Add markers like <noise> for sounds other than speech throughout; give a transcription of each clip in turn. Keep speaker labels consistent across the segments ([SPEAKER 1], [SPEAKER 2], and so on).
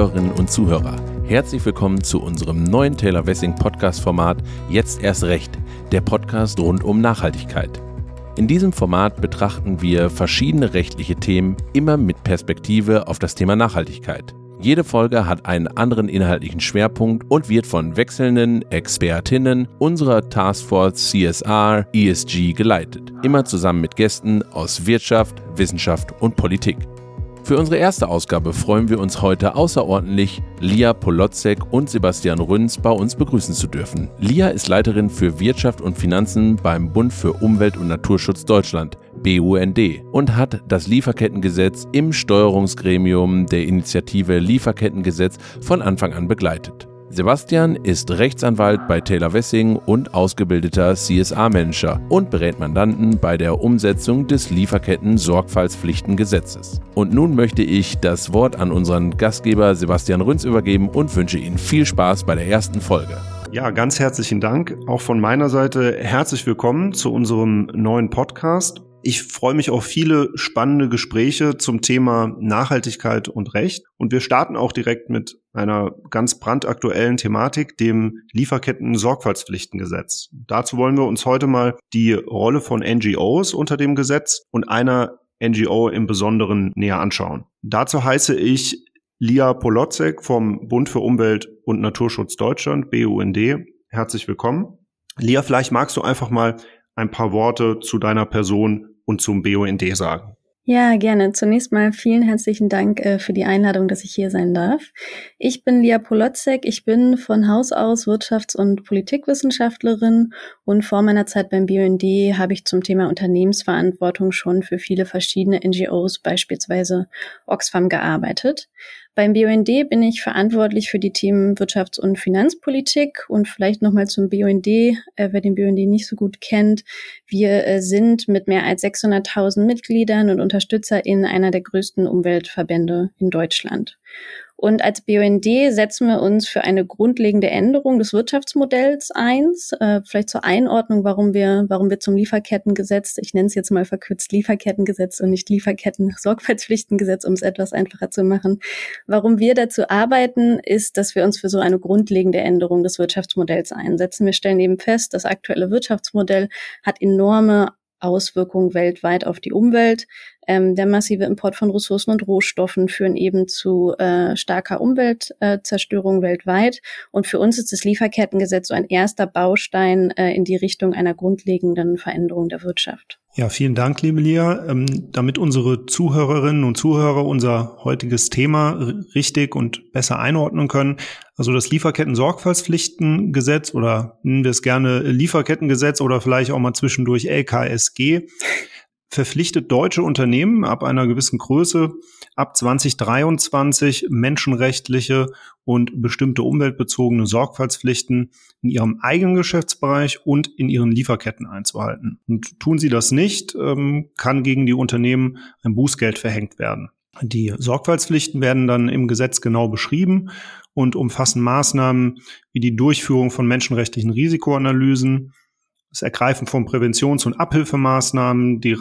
[SPEAKER 1] Zuhörerinnen und Zuhörer. Herzlich willkommen zu unserem neuen Taylor Wessing Podcast Format Jetzt erst recht, der Podcast rund um Nachhaltigkeit. In diesem Format betrachten wir verschiedene rechtliche Themen immer mit Perspektive auf das Thema Nachhaltigkeit. Jede Folge hat einen anderen inhaltlichen Schwerpunkt und wird von wechselnden Expertinnen unserer Taskforce CSR ESG geleitet, immer zusammen mit Gästen aus Wirtschaft, Wissenschaft und Politik. Für unsere erste Ausgabe freuen wir uns heute außerordentlich, Lia Polotzek und Sebastian Rünz bei uns begrüßen zu dürfen. Lia ist Leiterin für Wirtschaft und Finanzen beim Bund für Umwelt und Naturschutz Deutschland. BUND und hat das Lieferkettengesetz im Steuerungsgremium der Initiative Lieferkettengesetz von Anfang an begleitet. Sebastian ist Rechtsanwalt bei Taylor Wessing und ausgebildeter CSA-Manager und berät Mandanten bei der Umsetzung des Lieferketten-Sorgfaltspflichtengesetzes. Und nun möchte ich das Wort an unseren Gastgeber Sebastian Rünz übergeben und wünsche Ihnen viel Spaß bei der ersten Folge.
[SPEAKER 2] Ja, ganz herzlichen Dank. Auch von meiner Seite herzlich willkommen zu unserem neuen Podcast. Ich freue mich auf viele spannende Gespräche zum Thema Nachhaltigkeit und Recht. Und wir starten auch direkt mit einer ganz brandaktuellen Thematik, dem Lieferketten-Sorgfaltspflichtengesetz. Dazu wollen wir uns heute mal die Rolle von NGOs unter dem Gesetz und einer NGO im Besonderen näher anschauen. Dazu heiße ich Lia Polotzek vom Bund für Umwelt und Naturschutz Deutschland, BUND. Herzlich willkommen. Lia, vielleicht magst du einfach mal ein paar Worte zu deiner Person und zum BUND sagen.
[SPEAKER 3] Ja, gerne. Zunächst mal vielen herzlichen Dank äh, für die Einladung, dass ich hier sein darf. Ich bin Lia Polotzek. Ich bin von Haus aus Wirtschafts- und Politikwissenschaftlerin und vor meiner Zeit beim BUND habe ich zum Thema Unternehmensverantwortung schon für viele verschiedene NGOs, beispielsweise Oxfam, gearbeitet. Beim BUND bin ich verantwortlich für die Themen Wirtschafts- und Finanzpolitik und vielleicht nochmal zum BUND, äh, wer den BUND nicht so gut kennt. Wir äh, sind mit mehr als 600.000 Mitgliedern und UnterstützerInnen einer der größten Umweltverbände in Deutschland. Und als BUND setzen wir uns für eine grundlegende Änderung des Wirtschaftsmodells ein. Äh, vielleicht zur Einordnung, warum wir, warum wir zum Lieferkettengesetz, ich nenne es jetzt mal verkürzt Lieferkettengesetz und nicht Lieferketten-Sorgfaltspflichtengesetz, um es etwas einfacher zu machen. Warum wir dazu arbeiten, ist, dass wir uns für so eine grundlegende Änderung des Wirtschaftsmodells einsetzen. Wir stellen eben fest, das aktuelle Wirtschaftsmodell hat enorme Auswirkungen weltweit auf die Umwelt. Ähm, der massive Import von Ressourcen und Rohstoffen führen eben zu äh, starker Umweltzerstörung äh, weltweit. Und für uns ist das Lieferkettengesetz so ein erster Baustein äh, in die Richtung einer grundlegenden Veränderung der Wirtschaft.
[SPEAKER 2] Ja, vielen Dank, liebe Lia. Ähm, damit unsere Zuhörerinnen und Zuhörer unser heutiges Thema richtig und besser einordnen können. Also das Lieferketten-Sorgfaltspflichtengesetz oder nennen wir es gerne Lieferkettengesetz oder vielleicht auch mal zwischendurch LKSG verpflichtet deutsche Unternehmen ab einer gewissen Größe ab 2023 menschenrechtliche und bestimmte umweltbezogene Sorgfaltspflichten in ihrem eigenen Geschäftsbereich und in ihren Lieferketten einzuhalten. Und tun sie das nicht, ähm, kann gegen die Unternehmen ein Bußgeld verhängt werden. Die Sorgfaltspflichten werden dann im Gesetz genau beschrieben und umfassen Maßnahmen wie die Durchführung von menschenrechtlichen Risikoanalysen, das Ergreifen von Präventions- und Abhilfemaßnahmen, die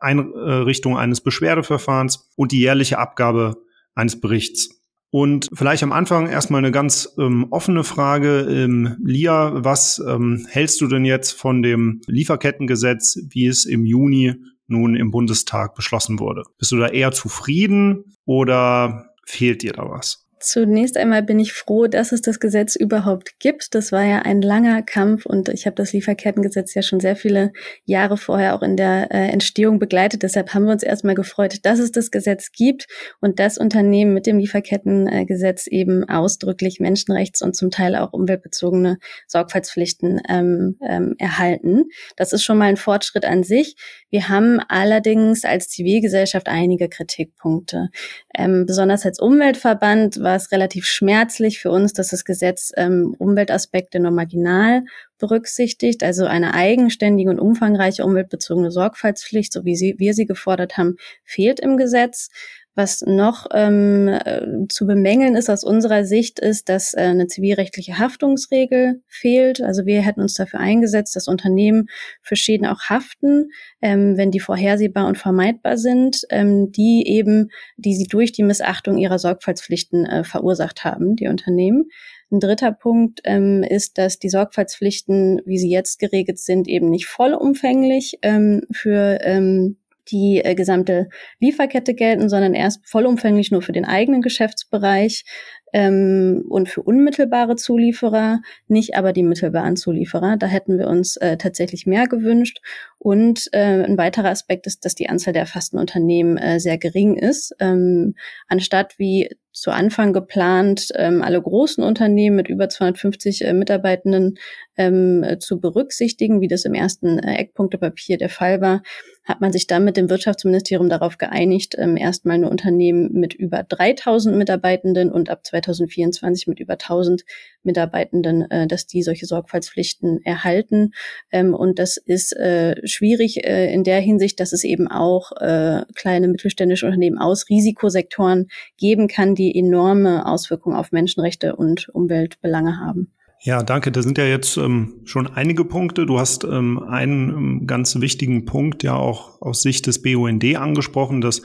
[SPEAKER 2] Einrichtung eines Beschwerdeverfahrens und die jährliche Abgabe eines Berichts. Und vielleicht am Anfang erstmal eine ganz ähm, offene Frage. Ähm, Lia, was ähm, hältst du denn jetzt von dem Lieferkettengesetz, wie es im Juni nun im Bundestag beschlossen wurde? Bist du da eher zufrieden oder fehlt dir da was?
[SPEAKER 3] Zunächst einmal bin ich froh, dass es das Gesetz überhaupt gibt. Das war ja ein langer Kampf und ich habe das Lieferkettengesetz ja schon sehr viele Jahre vorher auch in der äh, Entstehung begleitet. Deshalb haben wir uns erstmal gefreut, dass es das Gesetz gibt und das Unternehmen mit dem Lieferkettengesetz eben ausdrücklich Menschenrechts- und zum Teil auch umweltbezogene Sorgfaltspflichten ähm, ähm, erhalten. Das ist schon mal ein Fortschritt an sich. Wir haben allerdings als Zivilgesellschaft einige Kritikpunkte. Ähm, besonders als Umweltverband war es relativ schmerzlich für uns, dass das Gesetz ähm, Umweltaspekte nur marginal berücksichtigt. Also eine eigenständige und umfangreiche umweltbezogene Sorgfaltspflicht, so wie sie, wir sie gefordert haben, fehlt im Gesetz. Was noch ähm, äh, zu bemängeln ist aus unserer Sicht, ist, dass äh, eine zivilrechtliche Haftungsregel fehlt. Also wir hätten uns dafür eingesetzt, dass Unternehmen für Schäden auch haften, ähm, wenn die vorhersehbar und vermeidbar sind, ähm, die eben, die sie durch die Missachtung ihrer Sorgfaltspflichten äh, verursacht haben, die Unternehmen. Ein dritter Punkt ähm, ist, dass die Sorgfaltspflichten, wie sie jetzt geregelt sind, eben nicht vollumfänglich ähm, für ähm, die äh, gesamte Lieferkette gelten, sondern erst vollumfänglich nur für den eigenen Geschäftsbereich ähm, und für unmittelbare Zulieferer, nicht aber die mittelbaren Zulieferer. Da hätten wir uns äh, tatsächlich mehr gewünscht. Und äh, ein weiterer Aspekt ist, dass die Anzahl der erfassten Unternehmen äh, sehr gering ist. Ähm, anstatt wie zu Anfang geplant, ähm, alle großen Unternehmen mit über 250 äh, Mitarbeitenden ähm, zu berücksichtigen, wie das im ersten äh, Eckpunktepapier der Fall war, hat man sich dann mit dem Wirtschaftsministerium darauf geeinigt, ähm, erstmal nur Unternehmen mit über 3000 Mitarbeitenden und ab 2024 mit über 1000 Mitarbeitenden, äh, dass die solche Sorgfaltspflichten erhalten. Ähm, und das ist äh, schwierig äh, in der Hinsicht, dass es eben auch äh, kleine mittelständische Unternehmen aus Risikosektoren geben kann, die enorme Auswirkungen auf Menschenrechte und Umweltbelange haben.
[SPEAKER 2] Ja, danke. Da sind ja jetzt ähm, schon einige Punkte. Du hast ähm, einen ähm, ganz wichtigen Punkt ja auch aus Sicht des BUND angesprochen. Das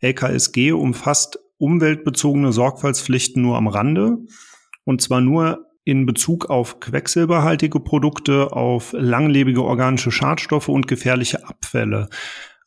[SPEAKER 2] LKSG umfasst umweltbezogene Sorgfaltspflichten nur am Rande. Und zwar nur in Bezug auf quecksilberhaltige Produkte, auf langlebige organische Schadstoffe und gefährliche Abfälle.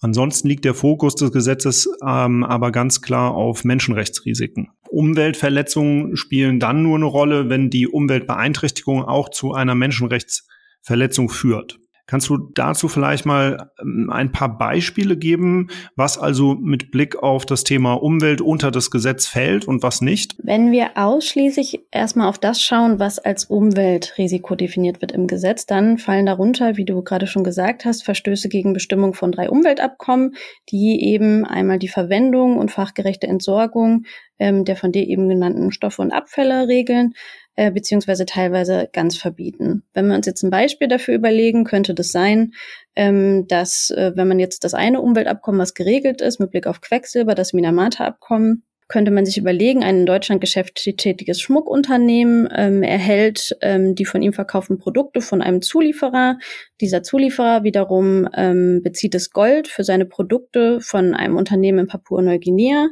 [SPEAKER 2] Ansonsten liegt der Fokus des Gesetzes ähm, aber ganz klar auf Menschenrechtsrisiken. Umweltverletzungen spielen dann nur eine Rolle, wenn die Umweltbeeinträchtigung auch zu einer Menschenrechtsverletzung führt. Kannst du dazu vielleicht mal ähm, ein paar Beispiele geben, was also mit Blick auf das Thema Umwelt unter das Gesetz fällt und was nicht?
[SPEAKER 3] Wenn wir ausschließlich erstmal auf das schauen, was als Umweltrisiko definiert wird im Gesetz, dann fallen darunter, wie du gerade schon gesagt hast, Verstöße gegen Bestimmung von drei Umweltabkommen, die eben einmal die Verwendung und fachgerechte Entsorgung ähm, der von dir eben genannten Stoffe und Abfälle regeln äh, beziehungsweise teilweise ganz verbieten. Wenn wir uns jetzt ein Beispiel dafür überlegen, könnte das sein, ähm, dass äh, wenn man jetzt das eine Umweltabkommen, was geregelt ist, mit Blick auf Quecksilber, das Minamata-Abkommen, könnte man sich überlegen, ein in Deutschland geschäftlich tätiges Schmuckunternehmen ähm, erhält ähm, die von ihm verkauften Produkte von einem Zulieferer. Dieser Zulieferer wiederum ähm, bezieht das Gold für seine Produkte von einem Unternehmen in Papua-Neuguinea.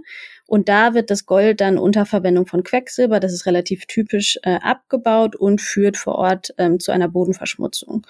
[SPEAKER 3] Und da wird das Gold dann unter Verwendung von Quecksilber, das ist relativ typisch, äh, abgebaut und führt vor Ort ähm, zu einer Bodenverschmutzung.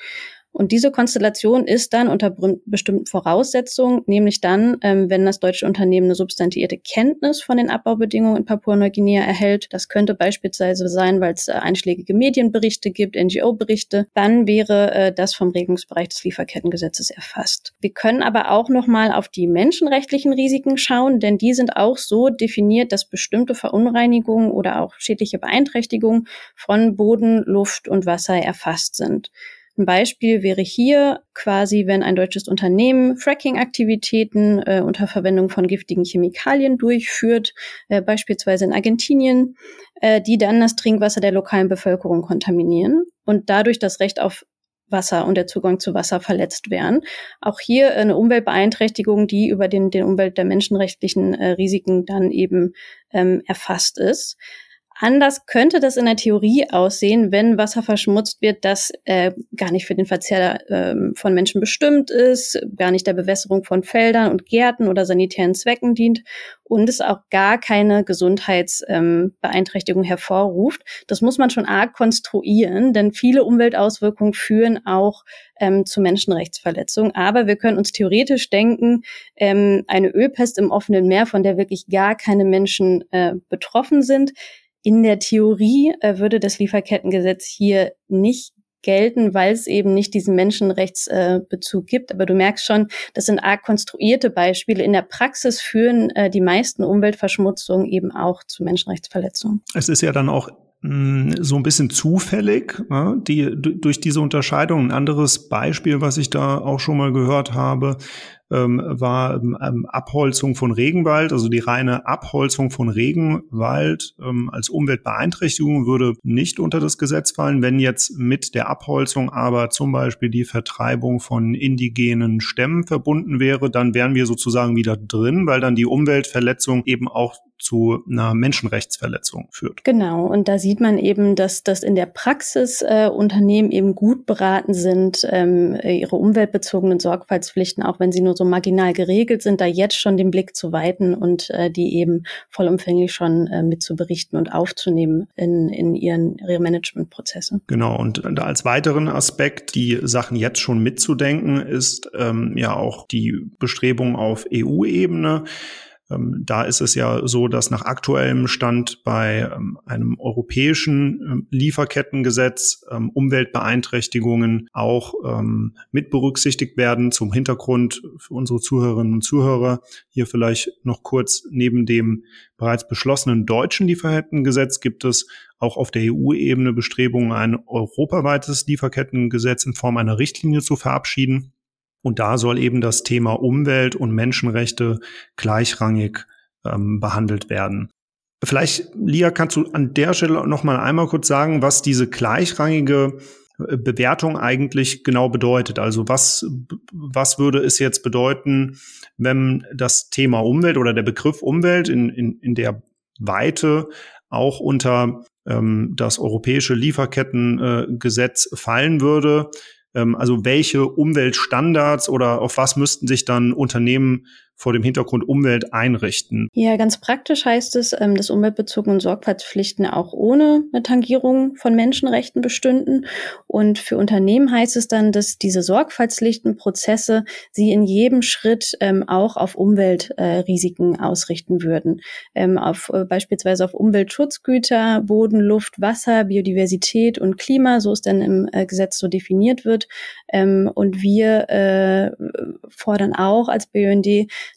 [SPEAKER 3] Und diese Konstellation ist dann unter bestimmten Voraussetzungen, nämlich dann, ähm, wenn das deutsche Unternehmen eine substantiierte Kenntnis von den Abbaubedingungen in Papua-Neuguinea erhält. Das könnte beispielsweise sein, weil es äh, einschlägige Medienberichte gibt, NGO-Berichte. Dann wäre äh, das vom Regelungsbereich des Lieferkettengesetzes erfasst. Wir können aber auch noch mal auf die menschenrechtlichen Risiken schauen, denn die sind auch so definiert, dass bestimmte Verunreinigungen oder auch schädliche Beeinträchtigungen von Boden, Luft und Wasser erfasst sind. Ein Beispiel wäre hier quasi, wenn ein deutsches Unternehmen Fracking-Aktivitäten äh, unter Verwendung von giftigen Chemikalien durchführt, äh, beispielsweise in Argentinien, äh, die dann das Trinkwasser der lokalen Bevölkerung kontaminieren und dadurch das Recht auf Wasser und der Zugang zu Wasser verletzt werden. Auch hier eine Umweltbeeinträchtigung, die über den, den Umwelt der menschenrechtlichen äh, Risiken dann eben ähm, erfasst ist. Anders könnte das in der Theorie aussehen, wenn Wasser verschmutzt wird, das äh, gar nicht für den Verzehr äh, von Menschen bestimmt ist, gar nicht der Bewässerung von Feldern und Gärten oder sanitären Zwecken dient und es auch gar keine Gesundheitsbeeinträchtigung ähm, hervorruft. Das muss man schon arg konstruieren, denn viele Umweltauswirkungen führen auch ähm, zu Menschenrechtsverletzungen. Aber wir können uns theoretisch denken, ähm, eine Ölpest im offenen Meer, von der wirklich gar keine Menschen äh, betroffen sind, in der Theorie äh, würde das Lieferkettengesetz hier nicht gelten, weil es eben nicht diesen Menschenrechtsbezug äh, gibt. Aber du merkst schon, das sind arg konstruierte Beispiele. In der Praxis führen äh, die meisten Umweltverschmutzungen eben auch zu Menschenrechtsverletzungen.
[SPEAKER 2] Es ist ja dann auch mm, so ein bisschen zufällig, ne, die, durch diese Unterscheidung. Ein anderes Beispiel, was ich da auch schon mal gehört habe, ähm, war ähm, Abholzung von Regenwald, also die reine Abholzung von Regenwald ähm, als Umweltbeeinträchtigung würde nicht unter das Gesetz fallen. Wenn jetzt mit der Abholzung aber zum Beispiel die Vertreibung von indigenen Stämmen verbunden wäre, dann wären wir sozusagen wieder drin, weil dann die Umweltverletzung eben auch zu einer Menschenrechtsverletzung führt.
[SPEAKER 3] Genau, und da sieht man eben, dass, dass in der Praxis äh, Unternehmen eben gut beraten sind, ähm, ihre umweltbezogenen Sorgfaltspflichten, auch wenn sie nur so marginal geregelt sind, da jetzt schon den Blick zu weiten und äh, die eben vollumfänglich schon äh, mitzuberichten und aufzunehmen in, in ihren ihre Managementprozesse.
[SPEAKER 2] Genau, und als weiteren Aspekt, die Sachen jetzt schon mitzudenken, ist ähm, ja auch die Bestrebung auf EU-Ebene. Ähm, da ist es ja so, dass nach aktuellem Stand bei ähm, einem europäischen ähm, Lieferkettengesetz Umweltbeeinträchtigungen auch mit berücksichtigt werden. Zum Hintergrund für unsere Zuhörerinnen und Zuhörer hier vielleicht noch kurz neben dem bereits beschlossenen deutschen Lieferkettengesetz gibt es auch auf der EU-Ebene Bestrebungen, ein europaweites Lieferkettengesetz in Form einer Richtlinie zu verabschieden. Und da soll eben das Thema Umwelt und Menschenrechte gleichrangig ähm, behandelt werden. Vielleicht, Lia, kannst du an der Stelle noch mal einmal kurz sagen, was diese gleichrangige äh, Bewertung eigentlich genau bedeutet. Also was, was würde es jetzt bedeuten, wenn das Thema Umwelt oder der Begriff Umwelt in, in, in der Weite auch unter ähm, das europäische Lieferkettengesetz äh, fallen würde? Ähm, also welche Umweltstandards oder auf was müssten sich dann Unternehmen vor dem Hintergrund Umwelt einrichten?
[SPEAKER 3] Ja, ganz praktisch heißt es, ähm, dass umweltbezogene Sorgfaltspflichten auch ohne eine Tangierung von Menschenrechten bestünden. Und für Unternehmen heißt es dann, dass diese Sorgfaltspflichtenprozesse sie in jedem Schritt ähm, auch auf Umweltrisiken äh, ausrichten würden. Ähm, auf, äh, beispielsweise auf Umweltschutzgüter, Boden, Luft, Wasser, Biodiversität und Klima, so es dann im äh, Gesetz so definiert wird. Und wir fordern auch als BUND,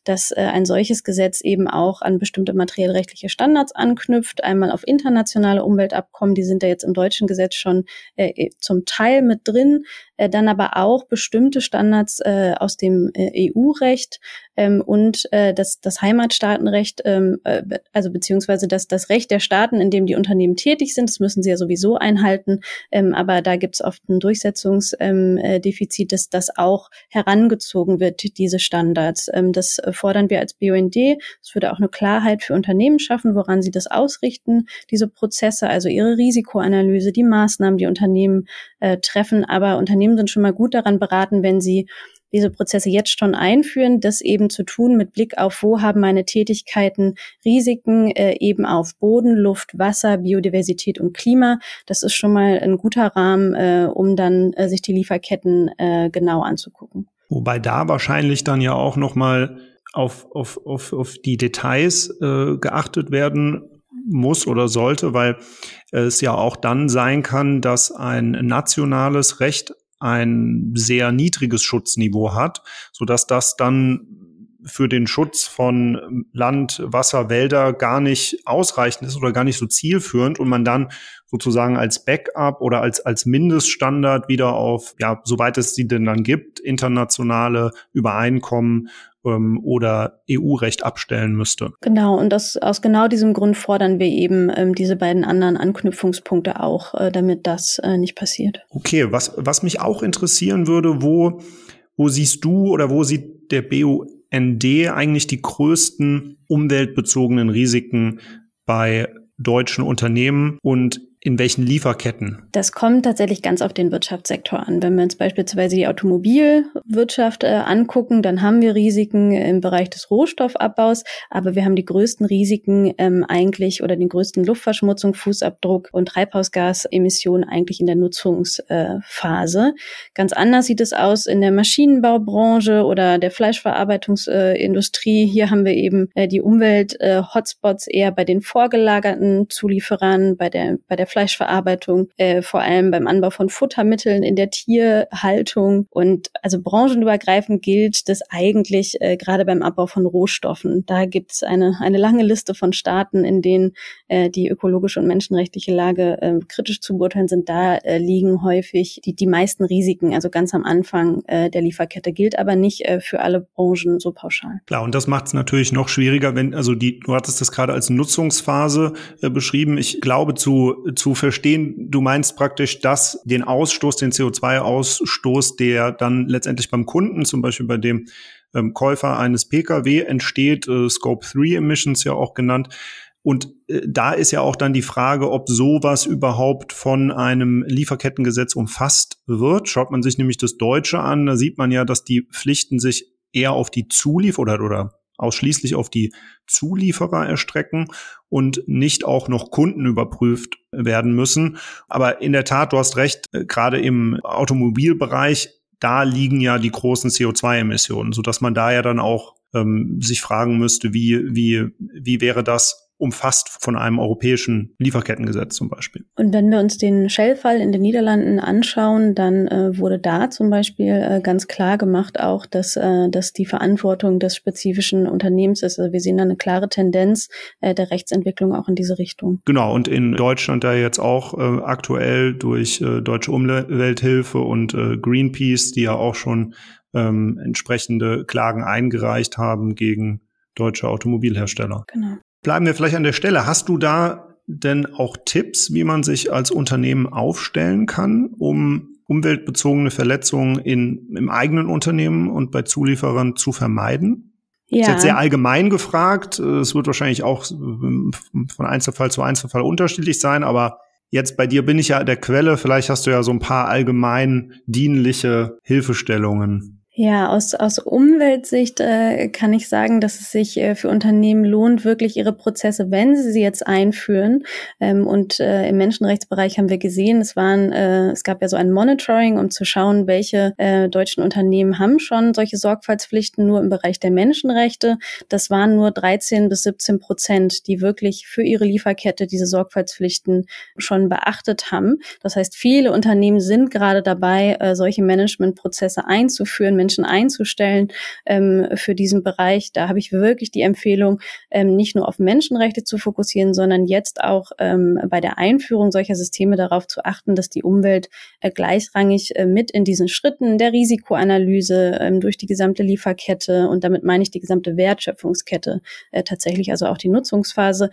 [SPEAKER 3] dass äh, ein solches Gesetz eben auch an bestimmte materiellrechtliche Standards anknüpft, einmal auf internationale Umweltabkommen, die sind ja jetzt im deutschen Gesetz schon äh, zum Teil mit drin, äh, dann aber auch bestimmte Standards äh, aus dem äh, EU-Recht ähm, und äh, das, das Heimatstaatenrecht, ähm, äh, also beziehungsweise das, das Recht der Staaten, in dem die Unternehmen tätig sind, das müssen sie ja sowieso einhalten, ähm, aber da gibt es oft ein Durchsetzungsdefizit, ähm, äh, dass das auch herangezogen wird, diese Standards. Ähm, das fordern wir als BUND. Es würde auch eine Klarheit für Unternehmen schaffen, woran sie das ausrichten, diese Prozesse, also ihre Risikoanalyse, die Maßnahmen, die Unternehmen äh, treffen, aber Unternehmen sind schon mal gut daran beraten, wenn sie diese Prozesse jetzt schon einführen, das eben zu tun mit Blick auf, wo haben meine Tätigkeiten Risiken äh, eben auf Boden, Luft, Wasser, Biodiversität und Klima. Das ist schon mal ein guter Rahmen, äh, um dann äh, sich die Lieferketten äh, genau anzugucken.
[SPEAKER 2] Wobei da wahrscheinlich dann ja auch noch mal auf, auf, auf, auf die Details äh, geachtet werden muss oder sollte, weil es ja auch dann sein kann, dass ein nationales Recht ein sehr niedriges Schutzniveau hat, so dass das dann für den Schutz von Land, Wasser, Wälder gar nicht ausreichend ist oder gar nicht so zielführend und man dann sozusagen als Backup oder als, als Mindeststandard wieder auf, ja, soweit es sie denn dann gibt, internationale Übereinkommen ähm, oder EU-Recht abstellen müsste.
[SPEAKER 3] Genau, und das, aus genau diesem Grund fordern wir eben ähm, diese beiden anderen Anknüpfungspunkte auch, äh, damit das äh, nicht passiert.
[SPEAKER 2] Okay, was, was mich auch interessieren würde, wo, wo siehst du oder wo sieht der BUND eigentlich die größten umweltbezogenen Risiken bei deutschen Unternehmen und in welchen Lieferketten?
[SPEAKER 3] Das kommt tatsächlich ganz auf den Wirtschaftssektor an. Wenn wir uns beispielsweise die Automobilwirtschaft äh, angucken, dann haben wir Risiken im Bereich des Rohstoffabbaus, aber wir haben die größten Risiken ähm, eigentlich oder den größten Luftverschmutzung, Fußabdruck und Treibhausgasemissionen eigentlich in der Nutzungsphase. Ganz anders sieht es aus in der Maschinenbaubranche oder der Fleischverarbeitungsindustrie. Hier haben wir eben äh, die Umwelt-Hotspots äh, eher bei den vorgelagerten Zulieferern, bei der, bei der Fruchtfleischverarbeitung, äh, vor allem beim Anbau von Futtermitteln in der Tierhaltung. Und also branchenübergreifend gilt das eigentlich äh, gerade beim Abbau von Rohstoffen. Da gibt es eine, eine lange Liste von Staaten, in denen äh, die ökologische und menschenrechtliche Lage äh, kritisch zu beurteilen sind. Da äh, liegen häufig die, die meisten Risiken, also ganz am Anfang äh, der Lieferkette, gilt aber nicht äh, für alle Branchen so pauschal.
[SPEAKER 2] Klar, und das macht es natürlich noch schwieriger, wenn, also die, du hattest das gerade als Nutzungsphase äh, beschrieben. Ich glaube zu, zu verstehen, du meinst praktisch, dass den Ausstoß, den CO2-Ausstoß, der dann letztendlich beim Kunden, zum Beispiel bei dem ähm, Käufer eines Pkw entsteht, äh, Scope 3 Emissions ja auch genannt, und äh, da ist ja auch dann die Frage, ob sowas überhaupt von einem Lieferkettengesetz umfasst wird. Schaut man sich nämlich das Deutsche an, da sieht man ja, dass die Pflichten sich eher auf die Zuliefer oder, oder ausschließlich auf die Zulieferer erstrecken und nicht auch noch Kunden überprüft werden müssen. Aber in der Tat, du hast recht, äh, gerade im Automobilbereich, da liegen ja die großen CO2-Emissionen, so dass man da ja dann auch ähm, sich fragen müsste, wie, wie, wie wäre das umfasst von einem europäischen Lieferkettengesetz zum Beispiel.
[SPEAKER 3] Und wenn wir uns den Shell-Fall in den Niederlanden anschauen, dann äh, wurde da zum Beispiel äh, ganz klar gemacht auch, dass, äh, dass die Verantwortung des spezifischen Unternehmens ist. Also wir sehen da eine klare Tendenz äh, der Rechtsentwicklung auch in diese Richtung.
[SPEAKER 2] Genau, und in Deutschland da jetzt auch äh, aktuell durch äh, Deutsche Umwelthilfe und äh, Greenpeace, die ja auch schon ähm, entsprechende Klagen eingereicht haben gegen deutsche Automobilhersteller. Genau. Bleiben wir vielleicht an der Stelle. Hast du da denn auch Tipps, wie man sich als Unternehmen aufstellen kann, um umweltbezogene Verletzungen in, im eigenen Unternehmen und bei Zulieferern zu vermeiden? Ja. Das ist jetzt sehr allgemein gefragt. Es wird wahrscheinlich auch von Einzelfall zu Einzelfall unterschiedlich sein, aber jetzt bei dir bin ich ja der Quelle. Vielleicht hast du ja so ein paar allgemein dienliche Hilfestellungen.
[SPEAKER 3] Ja, aus, aus Umweltsicht äh, kann ich sagen, dass es sich äh, für Unternehmen lohnt, wirklich ihre Prozesse, wenn sie sie jetzt einführen. Ähm, und äh, im Menschenrechtsbereich haben wir gesehen, es waren, äh, es gab ja so ein Monitoring, um zu schauen, welche äh, deutschen Unternehmen haben schon solche Sorgfaltspflichten nur im Bereich der Menschenrechte. Das waren nur 13 bis 17 Prozent, die wirklich für ihre Lieferkette diese Sorgfaltspflichten schon beachtet haben. Das heißt, viele Unternehmen sind gerade dabei, äh, solche Managementprozesse einzuführen Menschen einzustellen ähm, für diesen Bereich. Da habe ich wirklich die Empfehlung, ähm, nicht nur auf Menschenrechte zu fokussieren, sondern jetzt auch ähm, bei der Einführung solcher Systeme darauf zu achten, dass die Umwelt äh, gleichrangig äh, mit in diesen Schritten der Risikoanalyse ähm, durch die gesamte Lieferkette und damit meine ich die gesamte Wertschöpfungskette äh, tatsächlich, also auch die Nutzungsphase,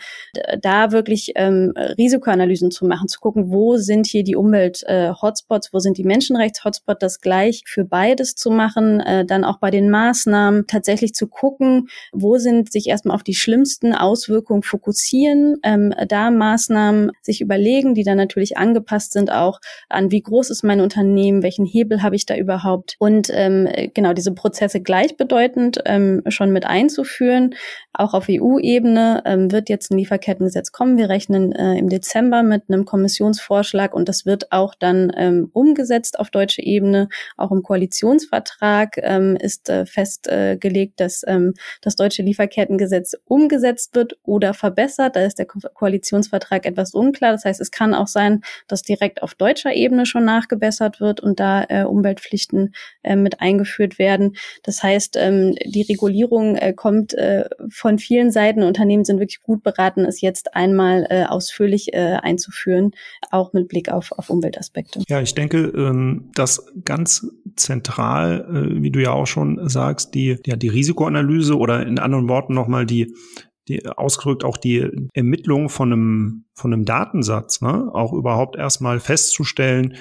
[SPEAKER 3] da wirklich ähm, Risikoanalysen zu machen, zu gucken, wo sind hier die Umwelt-Hotspots, äh, wo sind die Menschenrechts-Hotspots, das gleich für beides zu machen machen, äh, dann auch bei den Maßnahmen tatsächlich zu gucken, wo sind sich erstmal auf die schlimmsten Auswirkungen fokussieren, ähm, da Maßnahmen sich überlegen, die dann natürlich angepasst sind auch an, wie groß ist mein Unternehmen, welchen Hebel habe ich da überhaupt und ähm, genau diese Prozesse gleichbedeutend ähm, schon mit einzuführen. Auch auf EU-Ebene ähm, wird jetzt ein Lieferkettengesetz kommen. Wir rechnen äh, im Dezember mit einem Kommissionsvorschlag und das wird auch dann ähm, umgesetzt auf deutscher Ebene, auch im Koalitionsvertrag Vertrag ähm, ist äh, festgelegt, äh, dass ähm, das deutsche Lieferkettengesetz umgesetzt wird oder verbessert. Da ist der Ko Koalitionsvertrag etwas unklar. Das heißt, es kann auch sein, dass direkt auf deutscher Ebene schon nachgebessert wird und da äh, Umweltpflichten äh, mit eingeführt werden. Das heißt, ähm, die Regulierung äh, kommt äh, von vielen Seiten. Unternehmen sind wirklich gut beraten, es jetzt einmal äh, ausführlich äh, einzuführen, auch mit Blick auf, auf Umweltaspekte.
[SPEAKER 2] Ja, ich denke, ähm, dass ganz zentral äh, wie du ja auch schon sagst, die, ja, die Risikoanalyse oder in anderen Worten nochmal die, die ausgedrückt auch die Ermittlung von einem, von einem Datensatz, ne? auch überhaupt erstmal festzustellen,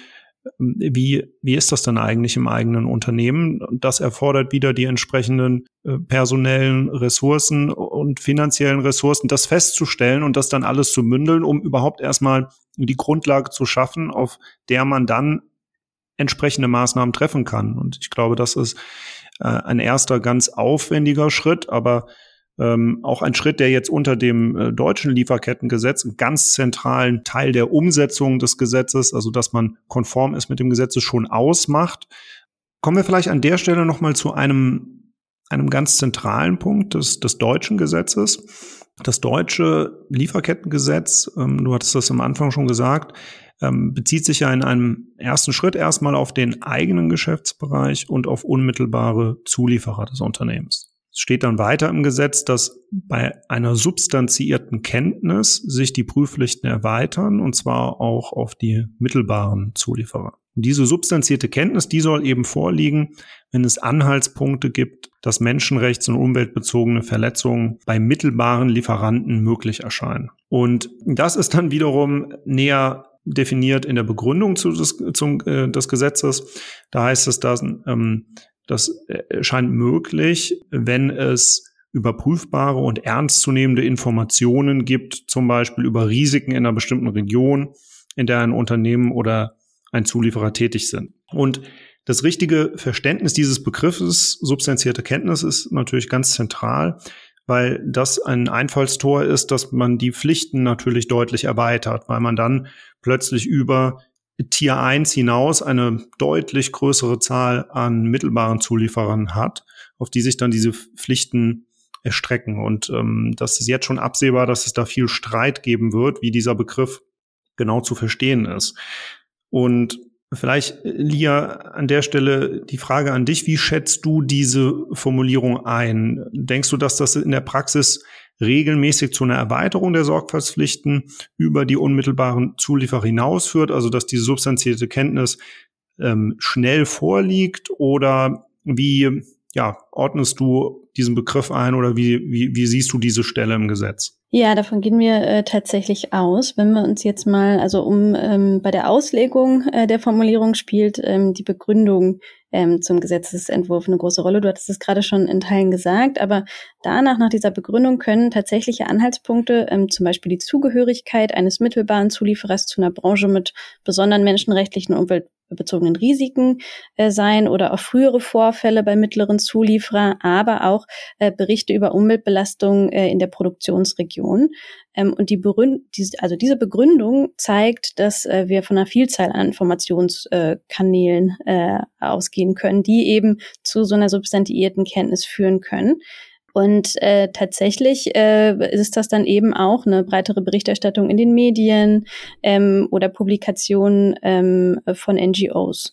[SPEAKER 2] ähm, wie, wie ist das denn eigentlich im eigenen Unternehmen? Das erfordert wieder die entsprechenden äh, personellen Ressourcen und finanziellen Ressourcen, das festzustellen und das dann alles zu mündeln, um überhaupt erstmal die Grundlage zu schaffen, auf der man dann entsprechende Maßnahmen treffen kann. Und ich glaube, das ist äh, ein erster ganz aufwendiger Schritt, aber ähm, auch ein Schritt, der jetzt unter dem äh, deutschen Lieferkettengesetz einen ganz zentralen Teil der Umsetzung des Gesetzes, also dass man konform ist mit dem Gesetz, schon ausmacht. Kommen wir vielleicht an der Stelle nochmal zu einem, einem ganz zentralen Punkt des, des deutschen Gesetzes. Das deutsche Lieferkettengesetz, ähm, du hattest das am Anfang schon gesagt, ähm, bezieht sich ja in einem ersten Schritt erstmal auf den eigenen Geschäftsbereich und auf unmittelbare Zulieferer des Unternehmens. Es steht dann weiter im Gesetz, dass bei einer substanziierten Kenntnis sich die Prüfpflichten erweitern, und zwar auch auf die mittelbaren Zulieferer. diese substanzierte Kenntnis, die soll eben vorliegen, wenn es Anhaltspunkte gibt, dass menschenrechts- und umweltbezogene Verletzungen bei mittelbaren Lieferanten möglich erscheinen. Und das ist dann wiederum näher definiert in der Begründung zu des, zum, äh, des Gesetzes. Da heißt es, dass ähm, das erscheint möglich, wenn es überprüfbare und ernstzunehmende Informationen gibt, zum Beispiel über Risiken in einer bestimmten Region, in der ein Unternehmen oder ein Zulieferer tätig sind. Und das richtige Verständnis dieses Begriffes substanzierte Kenntnis ist natürlich ganz zentral, weil das ein Einfallstor ist, dass man die Pflichten natürlich deutlich erweitert, weil man dann plötzlich über Tier 1 hinaus eine deutlich größere Zahl an mittelbaren Zulieferern hat, auf die sich dann diese Pflichten erstrecken. Und ähm, das ist jetzt schon absehbar, dass es da viel Streit geben wird, wie dieser Begriff genau zu verstehen ist. Und vielleicht, Lia, an der Stelle die Frage an dich, wie schätzt du diese Formulierung ein? Denkst du, dass das in der Praxis regelmäßig zu einer Erweiterung der Sorgfaltspflichten über die unmittelbaren Zulieferer hinausführt, also dass diese substanzierte Kenntnis ähm, schnell vorliegt oder wie ja, ordnest du diesen Begriff ein oder wie, wie, wie siehst du diese Stelle im Gesetz?
[SPEAKER 3] Ja, davon gehen wir äh, tatsächlich aus. Wenn wir uns jetzt mal, also um ähm, bei der Auslegung äh, der Formulierung spielt ähm, die Begründung ähm, zum Gesetzesentwurf eine große Rolle. Du hattest es gerade schon in Teilen gesagt, aber danach, nach dieser Begründung, können tatsächliche Anhaltspunkte, ähm, zum Beispiel die Zugehörigkeit eines mittelbaren Zulieferers zu einer Branche mit besonderen menschenrechtlichen Umwelt bezogenen Risiken äh, sein oder auch frühere Vorfälle bei mittleren Zulieferern, aber auch äh, Berichte über Umweltbelastungen äh, in der Produktionsregion. Ähm, und die, Beründ die, also diese Begründung zeigt, dass äh, wir von einer Vielzahl an Informationskanälen äh, ausgehen können, die eben zu so einer substantiierten Kenntnis führen können. Und äh, tatsächlich äh, ist das dann eben auch eine breitere Berichterstattung in den Medien ähm, oder Publikationen ähm, von NGOs.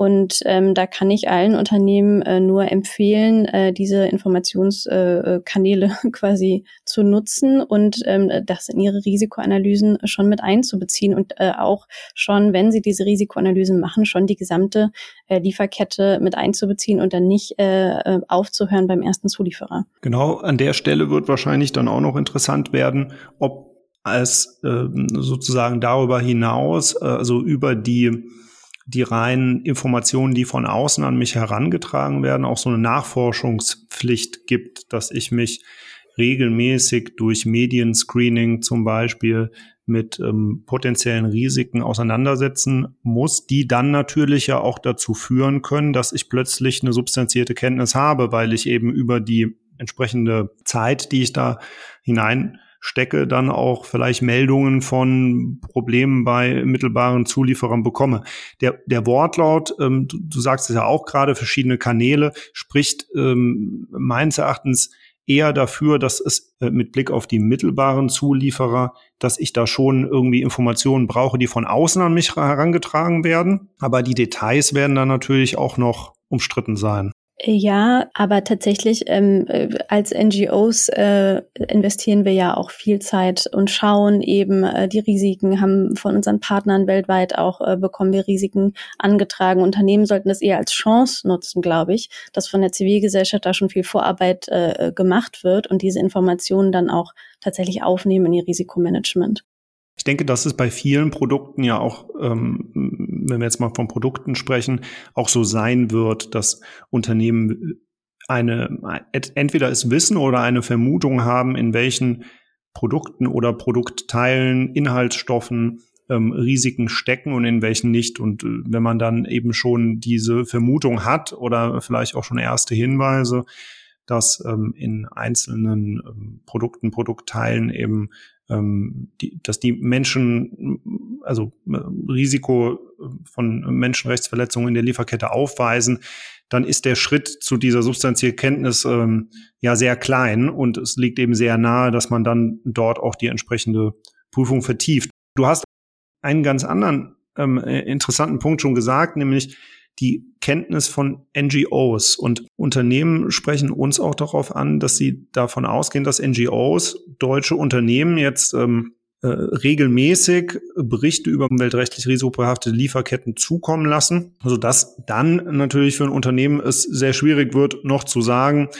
[SPEAKER 3] Und ähm, da kann ich allen Unternehmen äh, nur empfehlen, äh, diese Informationskanäle äh, <laughs> quasi zu nutzen und ähm, das in ihre Risikoanalysen schon mit einzubeziehen und äh, auch schon, wenn sie diese Risikoanalysen machen, schon die gesamte äh, Lieferkette mit einzubeziehen und dann nicht äh, äh aufzuhören beim ersten Zulieferer.
[SPEAKER 2] Genau, an der Stelle wird wahrscheinlich dann auch noch interessant werden, ob es äh, sozusagen darüber hinaus, äh, also über die die reinen Informationen, die von außen an mich herangetragen werden, auch so eine Nachforschungspflicht gibt, dass ich mich regelmäßig durch Medienscreening zum Beispiel mit ähm, potenziellen Risiken auseinandersetzen muss, die dann natürlich ja auch dazu führen können, dass ich plötzlich eine substanzierte Kenntnis habe, weil ich eben über die entsprechende Zeit, die ich da hinein stecke, dann auch vielleicht Meldungen von Problemen bei mittelbaren Zulieferern bekomme. Der, der Wortlaut, ähm, du, du sagst es ja auch gerade, verschiedene Kanäle, spricht ähm, meines Erachtens eher dafür, dass es äh, mit Blick auf die mittelbaren Zulieferer, dass ich da schon irgendwie Informationen brauche, die von außen an mich herangetragen werden. Aber die Details werden dann natürlich auch noch umstritten sein.
[SPEAKER 3] Ja, aber tatsächlich ähm, äh, als NGOs äh, investieren wir ja auch viel Zeit und schauen eben äh, die Risiken, haben von unseren Partnern weltweit auch äh, bekommen wir Risiken angetragen. Unternehmen sollten das eher als Chance nutzen, glaube ich, dass von der Zivilgesellschaft da schon viel Vorarbeit äh, gemacht wird und diese Informationen dann auch tatsächlich aufnehmen in ihr Risikomanagement.
[SPEAKER 2] Ich denke, das ist bei vielen Produkten ja auch, ähm, wenn wir jetzt mal von Produkten sprechen, auch so sein wird, dass Unternehmen eine, entweder es wissen oder eine Vermutung haben, in welchen Produkten oder Produktteilen, Inhaltsstoffen ähm, Risiken stecken und in welchen nicht. Und äh, wenn man dann eben schon diese Vermutung hat oder vielleicht auch schon erste Hinweise, dass ähm, in einzelnen ähm, Produkten, Produktteilen eben ähm, die, dass die Menschen also äh, Risiko von Menschenrechtsverletzungen in der Lieferkette aufweisen, dann ist der Schritt zu dieser substanziellen Kenntnis ähm, ja sehr klein und es liegt eben sehr nahe, dass man dann dort auch die entsprechende Prüfung vertieft. Du hast einen ganz anderen ähm, äh, interessanten Punkt schon gesagt, nämlich die Kenntnis von NGOs. Und Unternehmen sprechen uns auch darauf an, dass sie davon ausgehen, dass NGOs, deutsche Unternehmen jetzt ähm, äh, regelmäßig Berichte über umweltrechtlich risikobehaftete Lieferketten zukommen lassen, sodass dann natürlich für ein Unternehmen es sehr schwierig wird, noch zu sagen,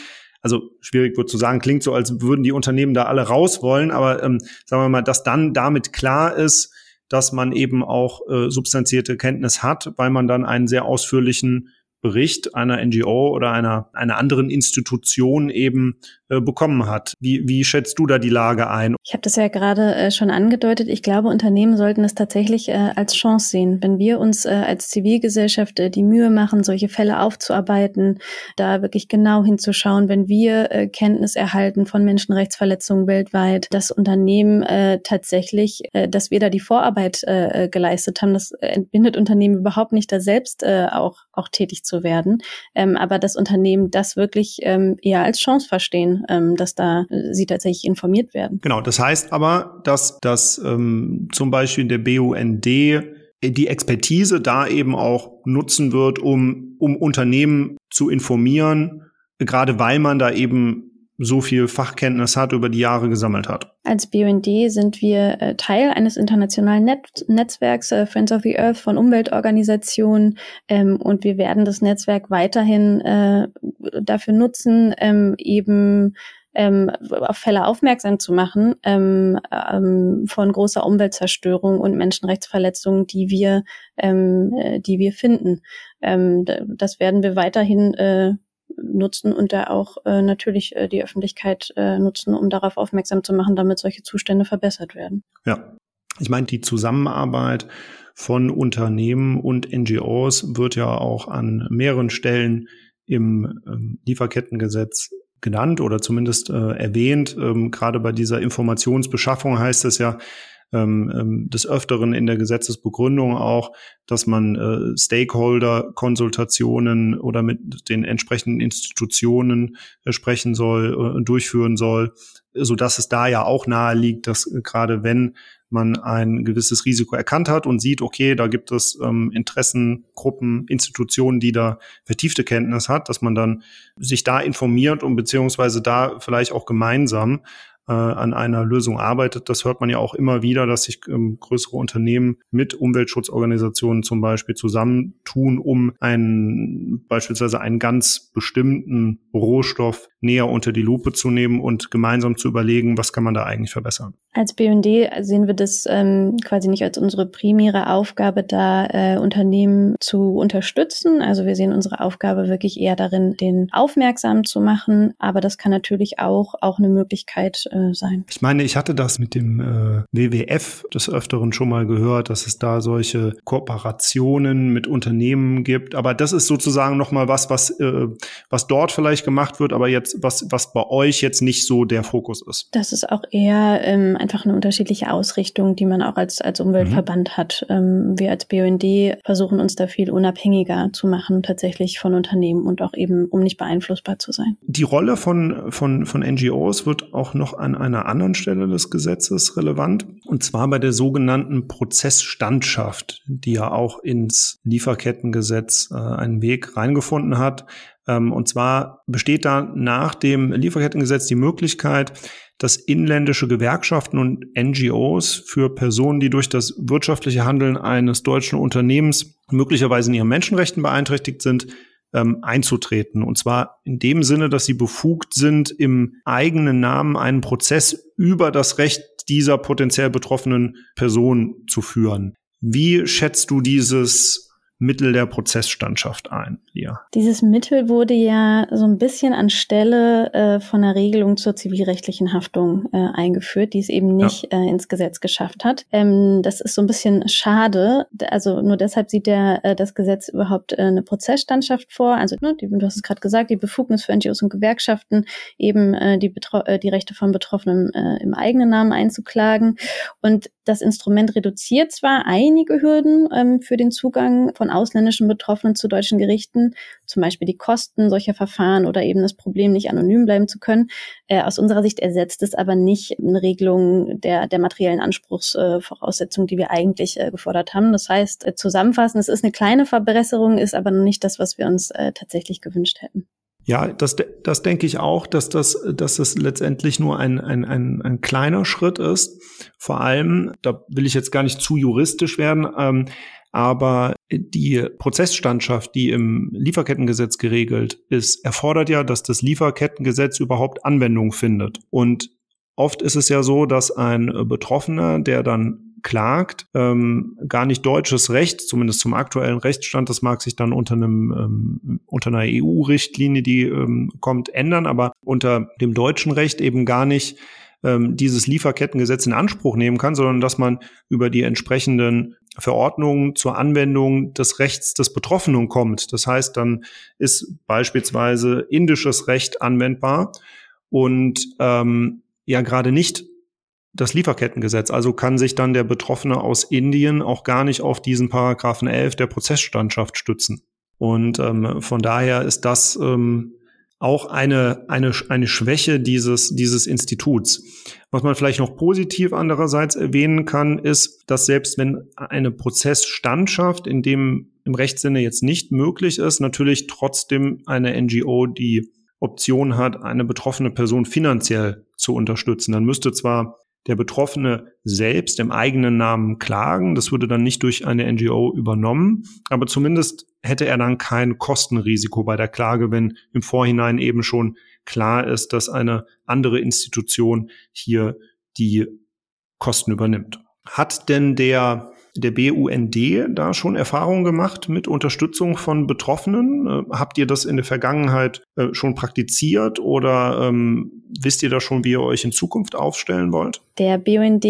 [SPEAKER 2] also schwierig wird zu sagen, klingt so, als würden die Unternehmen da alle raus wollen, aber ähm, sagen wir mal, dass dann damit klar ist, dass man eben auch äh, substanzierte Kenntnis hat, weil man dann einen sehr ausführlichen Bericht einer NGO oder einer, einer anderen Institution eben äh, bekommen hat. Wie, wie schätzt du da die Lage ein?
[SPEAKER 3] Ich habe das ja gerade äh, schon angedeutet. Ich glaube, Unternehmen sollten es tatsächlich äh, als Chance sehen. Wenn wir uns äh, als Zivilgesellschaft äh, die Mühe machen, solche Fälle aufzuarbeiten, da wirklich genau hinzuschauen, wenn wir Kenntnis erhalten von Menschenrechtsverletzungen weltweit, das Unternehmen tatsächlich, dass wir da die Vorarbeit geleistet haben, das entbindet Unternehmen überhaupt nicht, da selbst auch, auch tätig zu werden. Ähm, aber das Unternehmen das wirklich ähm, eher als Chance verstehen ähm, dass da äh, sie tatsächlich informiert werden.
[SPEAKER 2] Genau, das heißt aber, dass, dass ähm, zum Beispiel der BUND die Expertise da eben auch nutzen wird, um, um Unternehmen zu informieren, gerade weil man da eben so viel Fachkenntnis hat, über die Jahre gesammelt hat.
[SPEAKER 3] Als BUND sind wir äh, Teil eines internationalen Net Netzwerks äh, Friends of the Earth von Umweltorganisationen ähm, und wir werden das Netzwerk weiterhin äh, dafür nutzen, ähm, eben ähm, auf Fälle aufmerksam zu machen ähm, ähm, von großer Umweltzerstörung und Menschenrechtsverletzungen, die wir, ähm, äh, die wir finden. Ähm, das werden wir weiterhin äh, nutzen und da auch äh, natürlich äh, die Öffentlichkeit äh, nutzen, um darauf aufmerksam zu machen, damit solche Zustände verbessert werden.
[SPEAKER 2] Ja, ich meine, die Zusammenarbeit von Unternehmen und NGOs wird ja auch an mehreren Stellen im ähm, Lieferkettengesetz genannt oder zumindest äh, erwähnt. Ähm, Gerade bei dieser Informationsbeschaffung heißt es ja, ähm, ähm, des Öfteren in der Gesetzesbegründung auch, dass man äh, Stakeholder-Konsultationen oder mit den entsprechenden Institutionen äh, sprechen soll, äh, durchführen soll, so dass es da ja auch nahe liegt, dass äh, gerade wenn man ein gewisses Risiko erkannt hat und sieht, okay, da gibt es ähm, Interessengruppen, Institutionen, die da vertiefte Kenntnis hat, dass man dann sich da informiert und beziehungsweise da vielleicht auch gemeinsam äh, an einer Lösung arbeitet. Das hört man ja auch immer wieder, dass sich ähm, größere Unternehmen mit Umweltschutzorganisationen zum Beispiel zusammentun, um einen beispielsweise einen ganz bestimmten Rohstoff näher unter die Lupe zu nehmen und gemeinsam zu überlegen, was kann man da eigentlich verbessern.
[SPEAKER 3] Als BND sehen wir das ähm, quasi nicht als unsere primäre Aufgabe, da äh, Unternehmen zu unterstützen. Also wir sehen unsere Aufgabe wirklich eher darin, den aufmerksam zu machen. Aber das kann natürlich auch auch eine Möglichkeit äh, sein.
[SPEAKER 2] Ich meine, ich hatte das mit dem äh, WWF des Öfteren schon mal gehört, dass es da solche Kooperationen mit Unternehmen gibt. Aber das ist sozusagen noch mal was, was äh, was dort vielleicht gemacht wird, aber jetzt was was bei euch jetzt nicht so der Fokus ist.
[SPEAKER 3] Das ist auch eher ähm, einfach eine unterschiedliche Ausrichtung, die man auch als, als Umweltverband mhm. hat. Ähm, wir als BUND versuchen uns da viel unabhängiger zu machen, tatsächlich von Unternehmen und auch eben, um nicht beeinflussbar zu sein.
[SPEAKER 2] Die Rolle von, von, von NGOs wird auch noch an einer anderen Stelle des Gesetzes relevant, und zwar bei der sogenannten Prozessstandschaft, die ja auch ins Lieferkettengesetz äh, einen Weg reingefunden hat. Ähm, und zwar besteht da nach dem Lieferkettengesetz die Möglichkeit, dass inländische Gewerkschaften und NGOs für Personen, die durch das wirtschaftliche Handeln eines deutschen Unternehmens möglicherweise in ihren Menschenrechten beeinträchtigt sind, ähm, einzutreten. Und zwar in dem Sinne, dass sie befugt sind, im eigenen Namen einen Prozess über das Recht dieser potenziell betroffenen Person zu führen. Wie schätzt du dieses Mittel der Prozessstandschaft ein, Lia?
[SPEAKER 3] Dieses Mittel wurde ja so ein bisschen anstelle äh, von der Regelung zur zivilrechtlichen Haftung äh, eingeführt, die es eben nicht ja. äh, ins Gesetz geschafft hat. Ähm, das ist so ein bisschen schade. Also nur deshalb sieht der äh, das Gesetz überhaupt äh, eine Prozessstandschaft vor. Also ne, die, du hast es gerade gesagt, die Befugnis für NGOs und Gewerkschaften, eben äh, die, Betro äh, die Rechte von Betroffenen äh, im eigenen Namen einzuklagen. Und Das Instrument reduziert zwar einige Hürden ähm, für den Zugang von ausländischen Betroffenen zu deutschen Gerichten, zum Beispiel die Kosten solcher Verfahren oder eben das Problem, nicht anonym bleiben zu können. Äh, aus unserer Sicht ersetzt es aber nicht eine Regelung der, der materiellen Anspruchsvoraussetzungen, äh, die wir eigentlich äh, gefordert haben. Das heißt, äh, zusammenfassend, es ist eine kleine Verbesserung, ist aber noch nicht das, was wir uns äh, tatsächlich gewünscht hätten.
[SPEAKER 2] Ja, das, das denke ich auch, dass das, dass das letztendlich nur ein, ein, ein, ein kleiner Schritt ist. Vor allem, da will ich jetzt gar nicht zu juristisch werden, ähm, aber die Prozessstandschaft, die im Lieferkettengesetz geregelt ist, erfordert ja, dass das Lieferkettengesetz überhaupt Anwendung findet. Und oft ist es ja so, dass ein Betroffener, der dann klagt, ähm, gar nicht deutsches Recht, zumindest zum aktuellen Rechtsstand, das mag sich dann unter einem ähm, unter einer EU-Richtlinie, die ähm, kommt, ändern, aber unter dem deutschen Recht eben gar nicht ähm, dieses Lieferkettengesetz in Anspruch nehmen kann, sondern dass man über die entsprechenden Verordnungen zur Anwendung des Rechts des Betroffenen kommt. Das heißt, dann ist beispielsweise indisches Recht anwendbar und ähm, ja gerade nicht das Lieferkettengesetz. Also kann sich dann der Betroffene aus Indien auch gar nicht auf diesen Paragraphen 11 der Prozessstandschaft stützen. Und ähm, von daher ist das ähm, auch eine, eine, eine Schwäche dieses, dieses Instituts. Was man vielleicht noch positiv andererseits erwähnen kann, ist, dass selbst wenn eine Prozessstandschaft in dem im Rechtssinne jetzt nicht möglich ist, natürlich trotzdem eine NGO die Option hat, eine betroffene Person finanziell zu unterstützen. Dann müsste zwar der Betroffene selbst im eigenen Namen klagen. Das würde dann nicht durch eine NGO übernommen, aber zumindest hätte er dann kein Kostenrisiko bei der Klage, wenn im Vorhinein eben schon klar ist, dass eine andere Institution hier die Kosten übernimmt. Hat denn der der BUND da schon Erfahrungen gemacht mit Unterstützung von Betroffenen? Äh, habt ihr das in der Vergangenheit äh, schon praktiziert oder ähm, wisst ihr da schon, wie ihr euch in Zukunft aufstellen wollt?
[SPEAKER 3] Der BUND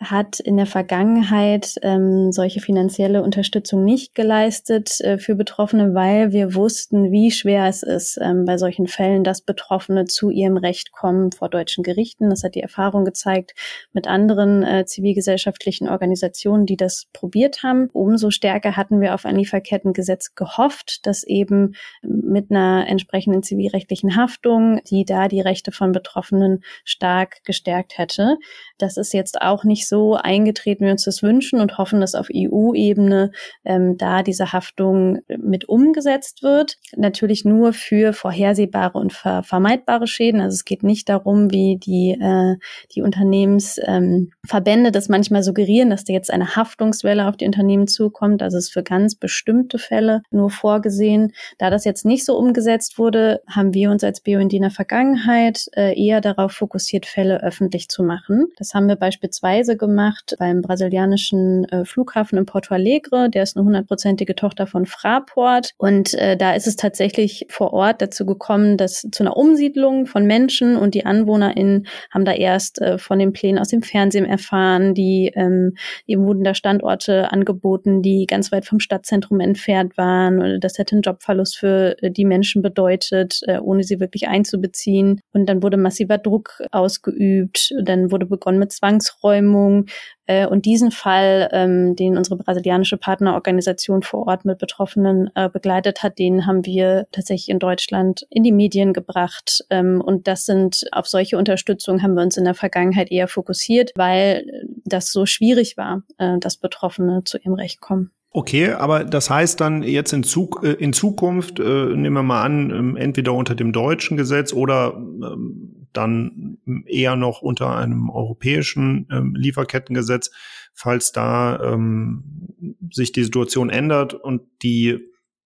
[SPEAKER 3] hat in der Vergangenheit ähm, solche finanzielle Unterstützung nicht geleistet äh, für Betroffene, weil wir wussten, wie schwer es ist ähm, bei solchen Fällen, dass Betroffene zu ihrem Recht kommen vor deutschen Gerichten. Das hat die Erfahrung gezeigt mit anderen äh, zivilgesellschaftlichen Organisationen, die das probiert haben. Umso stärker hatten wir auf ein Lieferkettengesetz gehofft, das eben mit einer entsprechenden zivilrechtlichen Haftung, die da die Rechte von Betroffenen stark gestärkt hätte. Das ist jetzt auch nicht so eingetreten, wie wir uns das wünschen und hoffen, dass auf EU-Ebene ähm, da diese Haftung mit umgesetzt wird. Natürlich nur für vorhersehbare und ver vermeidbare Schäden. Also es geht nicht darum, wie die, äh, die Unternehmensverbände ähm, das manchmal suggerieren, dass da jetzt eine Haftungswelle auf die Unternehmen zukommt. Also es ist für ganz bestimmte Fälle nur vorgesehen. Da das jetzt nicht so umgesetzt wurde, haben wir uns als BUND in der Vergangenheit äh, eher darauf fokussiert, Fälle öffentlich zu machen. Das haben wir beispielsweise gemacht beim brasilianischen äh, Flughafen in Porto Alegre. Der ist eine hundertprozentige Tochter von Fraport. Und äh, da ist es tatsächlich vor Ort dazu gekommen, dass zu einer Umsiedlung von Menschen und die AnwohnerInnen haben da erst äh, von den Plänen aus dem Fernsehen erfahren. Die ähm, eben wurden da Standorte angeboten, die ganz weit vom Stadtzentrum entfernt waren. Das hätte einen Jobverlust für äh, die Menschen bedeutet, äh, ohne sie wirklich einzubeziehen. Und dann wurde massiver Druck ausgeübt. Dann wurde begonnen mit Zwangsräumung. Äh, und diesen Fall, ähm, den unsere brasilianische Partnerorganisation vor Ort mit Betroffenen äh, begleitet hat, den haben wir tatsächlich in Deutschland in die Medien gebracht. Ähm, und das sind, auf solche Unterstützung haben wir uns in der Vergangenheit eher fokussiert, weil das so schwierig war, äh, dass Betroffene zu ihrem Recht kommen.
[SPEAKER 2] Okay, aber das heißt dann jetzt in, Zug, äh, in Zukunft, äh, nehmen wir mal an, ähm, entweder unter dem deutschen Gesetz oder ähm, dann eher noch unter einem europäischen ähm, Lieferkettengesetz, falls da ähm, sich die Situation ändert und die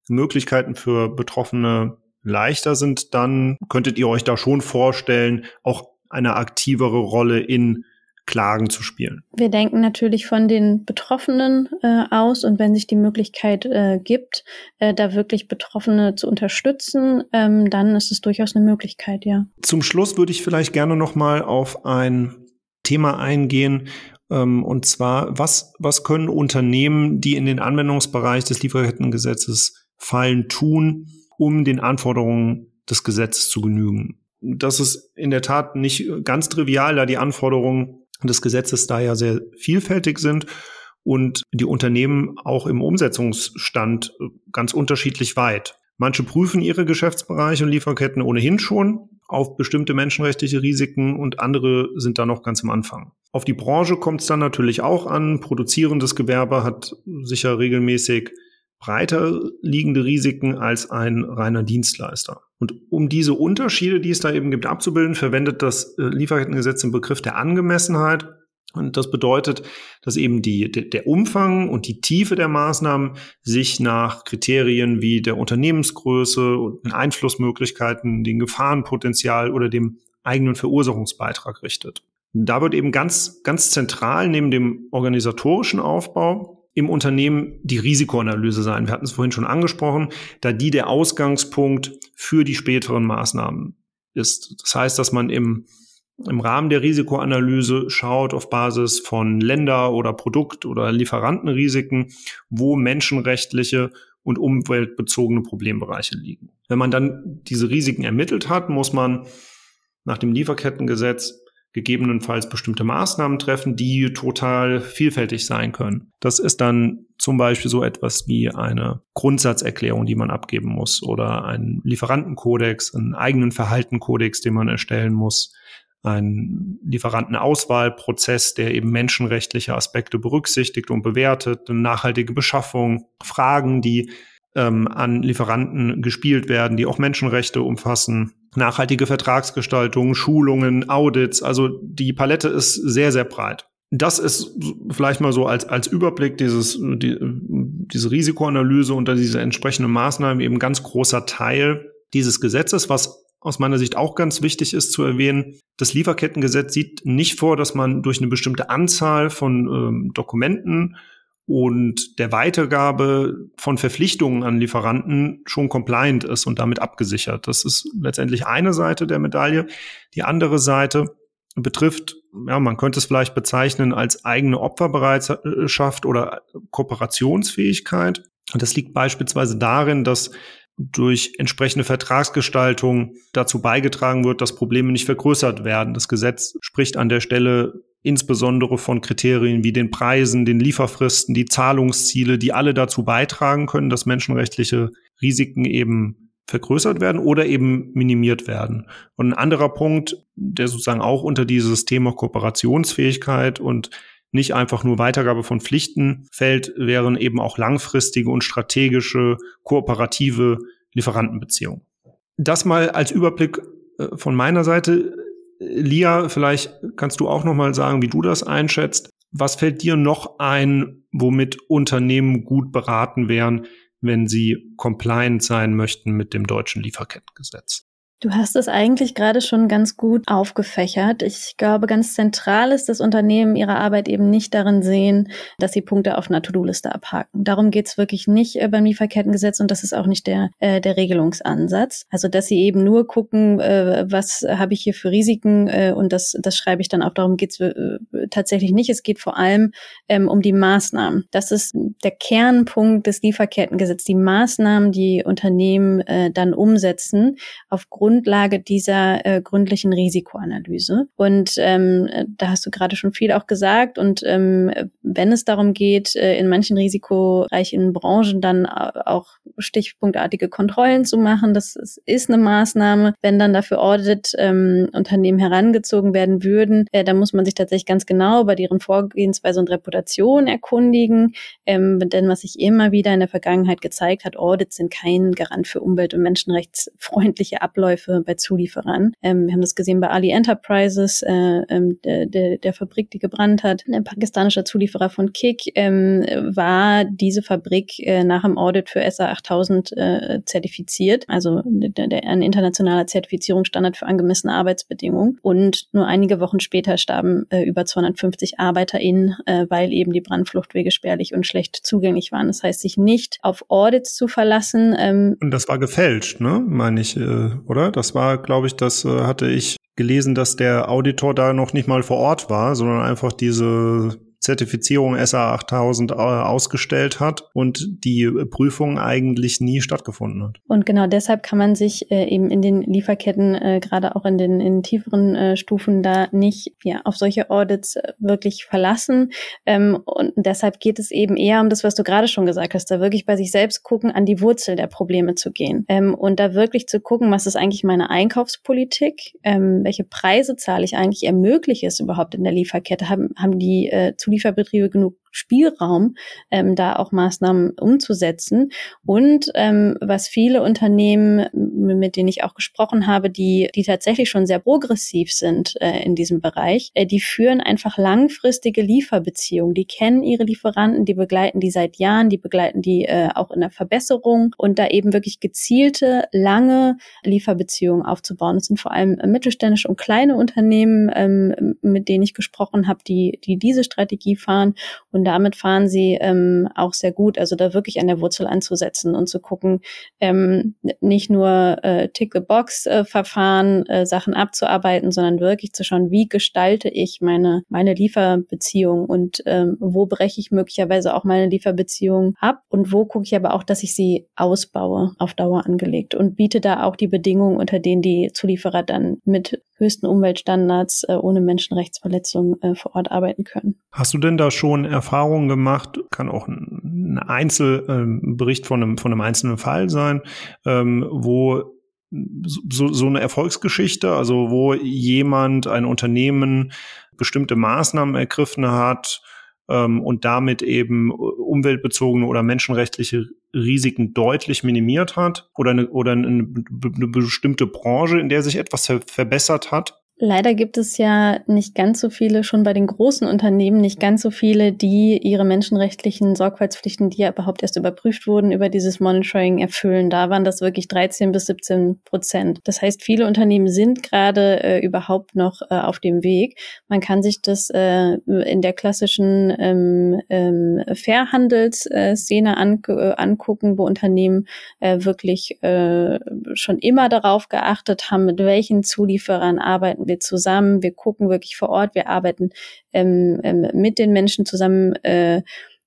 [SPEAKER 2] Möglichkeiten für Betroffene leichter sind, dann könntet ihr euch da schon vorstellen, auch eine aktivere Rolle in Klagen zu spielen.
[SPEAKER 3] Wir denken natürlich von den Betroffenen äh, aus und wenn sich die Möglichkeit äh, gibt, äh, da wirklich Betroffene zu unterstützen, ähm, dann ist es durchaus eine Möglichkeit, ja.
[SPEAKER 2] Zum Schluss würde ich vielleicht gerne noch mal auf ein Thema eingehen, ähm, und zwar, was, was können Unternehmen, die in den Anwendungsbereich des Lieferkettengesetzes fallen, tun, um den Anforderungen des Gesetzes zu genügen? Das ist in der Tat nicht ganz trivial, da die Anforderungen des Gesetzes da ja sehr vielfältig sind und die Unternehmen auch im Umsetzungsstand ganz unterschiedlich weit. Manche prüfen ihre Geschäftsbereiche und Lieferketten ohnehin schon auf bestimmte menschenrechtliche Risiken und andere sind da noch ganz am Anfang. Auf die Branche kommt es dann natürlich auch an. Produzierendes Gewerbe hat sicher regelmäßig breiter liegende Risiken als ein reiner Dienstleister. Und um diese Unterschiede, die es da eben gibt, abzubilden, verwendet das äh, Lieferkettengesetz den Begriff der Angemessenheit und das bedeutet, dass eben die, der Umfang und die Tiefe der Maßnahmen sich nach Kriterien wie der Unternehmensgröße und den Einflussmöglichkeiten, dem Gefahrenpotenzial oder dem eigenen Verursachungsbeitrag richtet. Da wird eben ganz, ganz zentral neben dem organisatorischen Aufbau im Unternehmen die Risikoanalyse sein. Wir hatten es vorhin schon angesprochen, da die der Ausgangspunkt für die späteren Maßnahmen ist. Das heißt, dass man im im Rahmen der Risikoanalyse schaut auf Basis von Länder- oder Produkt- oder Lieferantenrisiken, wo menschenrechtliche und umweltbezogene Problembereiche liegen. Wenn man dann diese Risiken ermittelt hat, muss man nach dem Lieferkettengesetz gegebenenfalls bestimmte Maßnahmen treffen, die total vielfältig sein können. Das ist dann zum Beispiel so etwas wie eine Grundsatzerklärung, die man abgeben muss oder einen Lieferantenkodex, einen eigenen Verhaltenkodex, den man erstellen muss, ein Lieferantenauswahlprozess, der eben menschenrechtliche Aspekte berücksichtigt und bewertet, eine nachhaltige Beschaffung, Fragen, die ähm, an Lieferanten gespielt werden, die auch Menschenrechte umfassen, nachhaltige Vertragsgestaltung, Schulungen, Audits. Also die Palette ist sehr, sehr breit. Das ist vielleicht mal so als, als Überblick dieses, die, diese Risikoanalyse und diese entsprechenden Maßnahmen eben ganz großer Teil dieses Gesetzes, was aus meiner Sicht auch ganz wichtig ist zu erwähnen. Das Lieferkettengesetz sieht nicht vor, dass man durch eine bestimmte Anzahl von ähm, Dokumenten und der Weitergabe von Verpflichtungen an Lieferanten schon compliant ist und damit abgesichert. Das ist letztendlich eine Seite der Medaille. Die andere Seite betrifft, ja, man könnte es vielleicht bezeichnen als eigene Opferbereitschaft oder Kooperationsfähigkeit. Und das liegt beispielsweise darin, dass durch entsprechende Vertragsgestaltung dazu beigetragen wird, dass Probleme nicht vergrößert werden. Das Gesetz spricht an der Stelle insbesondere von Kriterien wie den Preisen, den Lieferfristen, die Zahlungsziele, die alle dazu beitragen können, dass menschenrechtliche Risiken eben vergrößert werden oder eben minimiert werden. Und ein anderer Punkt, der sozusagen auch unter dieses Thema Kooperationsfähigkeit und nicht einfach nur Weitergabe von Pflichten fällt, wären eben auch langfristige und strategische kooperative Lieferantenbeziehungen. Das mal als Überblick äh, von meiner Seite. Lia, vielleicht kannst du auch noch mal sagen, wie du das einschätzt. Was fällt dir noch ein, womit Unternehmen gut beraten wären, wenn sie compliant sein möchten mit dem deutschen Lieferkettengesetz?
[SPEAKER 3] Du hast es eigentlich gerade schon ganz gut aufgefächert. Ich glaube, ganz zentral ist, dass Unternehmen ihre Arbeit eben nicht darin sehen, dass sie Punkte auf einer To-Do-Liste abhaken. Darum geht's wirklich nicht äh, beim Lieferkettengesetz und das ist auch nicht der, äh, der Regelungsansatz. Also, dass sie eben nur gucken, äh, was habe ich hier für Risiken äh, und das, das schreibe ich dann auch. Darum geht's äh, tatsächlich nicht. Es geht vor allem ähm, um die Maßnahmen. Das ist der Kernpunkt des Lieferkettengesetzes. Die Maßnahmen, die Unternehmen äh, dann umsetzen, aufgrund Grundlage dieser äh, gründlichen Risikoanalyse. Und ähm, da hast du gerade schon viel auch gesagt. Und ähm, wenn es darum geht, äh, in manchen risikoreichen Branchen dann auch stichpunktartige Kontrollen zu machen, das ist eine Maßnahme. Wenn dann dafür Audit-Unternehmen ähm, herangezogen werden würden, äh, dann muss man sich tatsächlich ganz genau über deren Vorgehensweise und Reputation erkundigen. Ähm, denn was sich immer wieder in der Vergangenheit gezeigt hat, Audits sind kein Garant für umwelt- und menschenrechtsfreundliche Abläufe Abläufe bei Zulieferern. Ähm, wir haben das gesehen bei Ali Enterprises, äh, ähm, der, der, der Fabrik, die gebrannt hat. Ein pakistanischer Zulieferer von Kick ähm, war diese Fabrik äh, nach dem Audit für SA 8000 äh, zertifiziert, also der, der, ein internationaler Zertifizierungsstandard für angemessene Arbeitsbedingungen. Und nur einige Wochen später starben äh, über 250 ArbeiterInnen, äh, weil eben die Brandfluchtwege spärlich und schlecht zugänglich waren. Das heißt, sich nicht auf Audits zu verlassen.
[SPEAKER 2] Ähm, und das war gefälscht, ne? Meine ich, äh, oder? Das war, glaube ich, das äh, hatte ich gelesen, dass der Auditor da noch nicht mal vor Ort war, sondern einfach diese Zertifizierung SA 8000 äh, ausgestellt hat und die Prüfung eigentlich nie stattgefunden hat.
[SPEAKER 3] Und genau deshalb kann man sich äh, eben in den Lieferketten, äh, gerade auch in den in tieferen äh, Stufen, da nicht ja, auf solche Audits äh, wirklich verlassen. Ähm, und deshalb geht es eben eher um das, was du gerade schon gesagt hast, da wirklich bei sich selbst gucken, an die Wurzel der Probleme zu gehen ähm, und da wirklich zu gucken, was ist eigentlich meine Einkaufspolitik, ähm, welche Preise zahle ich eigentlich, ermögliche es überhaupt in der Lieferkette, haben, haben die äh, Zulieferbetriebe genug Spielraum, ähm, da auch Maßnahmen umzusetzen. Und ähm, was viele Unternehmen, mit denen ich auch gesprochen habe, die, die tatsächlich schon sehr progressiv sind äh, in diesem Bereich, äh, die führen einfach langfristige Lieferbeziehungen. Die kennen ihre Lieferanten, die begleiten die seit Jahren, die begleiten die äh, auch in der Verbesserung und da eben wirklich gezielte, lange Lieferbeziehungen aufzubauen. Das sind vor allem mittelständische und kleine Unternehmen, ähm, mit denen ich gesprochen habe, die, die diese Strategie fahren und damit fahren sie ähm, auch sehr gut. Also da wirklich an der Wurzel anzusetzen und zu gucken, ähm, nicht nur äh, Tick-the-Box-Verfahren, äh, Sachen abzuarbeiten, sondern wirklich zu schauen, wie gestalte ich meine, meine Lieferbeziehung und ähm, wo breche ich möglicherweise auch meine Lieferbeziehung ab und wo gucke ich aber auch, dass ich sie ausbaue, auf Dauer angelegt und biete da auch die Bedingungen, unter denen die Zulieferer dann mit höchsten Umweltstandards äh, ohne Menschenrechtsverletzungen äh, vor Ort arbeiten können.
[SPEAKER 2] Hast du denn da schon Erfahrungen gemacht? Kann auch ein Einzelbericht ähm, von einem, von einem einzelnen Fall sein, ähm, wo so, so eine Erfolgsgeschichte, also wo jemand, ein Unternehmen bestimmte Maßnahmen ergriffen hat, ähm, und damit eben umweltbezogene oder menschenrechtliche Risiken deutlich minimiert hat oder eine, oder eine, eine bestimmte Branche, in der sich etwas verbessert hat
[SPEAKER 3] Leider gibt es ja nicht ganz so viele, schon bei den großen Unternehmen, nicht ganz so viele, die ihre menschenrechtlichen Sorgfaltspflichten, die ja überhaupt erst überprüft wurden, über dieses Monitoring erfüllen. Da waren das wirklich 13 bis 17 Prozent. Das heißt, viele Unternehmen sind gerade äh, überhaupt noch äh, auf dem Weg. Man kann sich das äh, in der klassischen ähm, ähm, Fairhandelsszene an, äh, angucken, wo Unternehmen äh, wirklich äh, schon immer darauf geachtet haben, mit welchen Zulieferern arbeiten wir zusammen, wir gucken wirklich vor Ort, wir arbeiten ähm, ähm, mit den Menschen zusammen. Äh,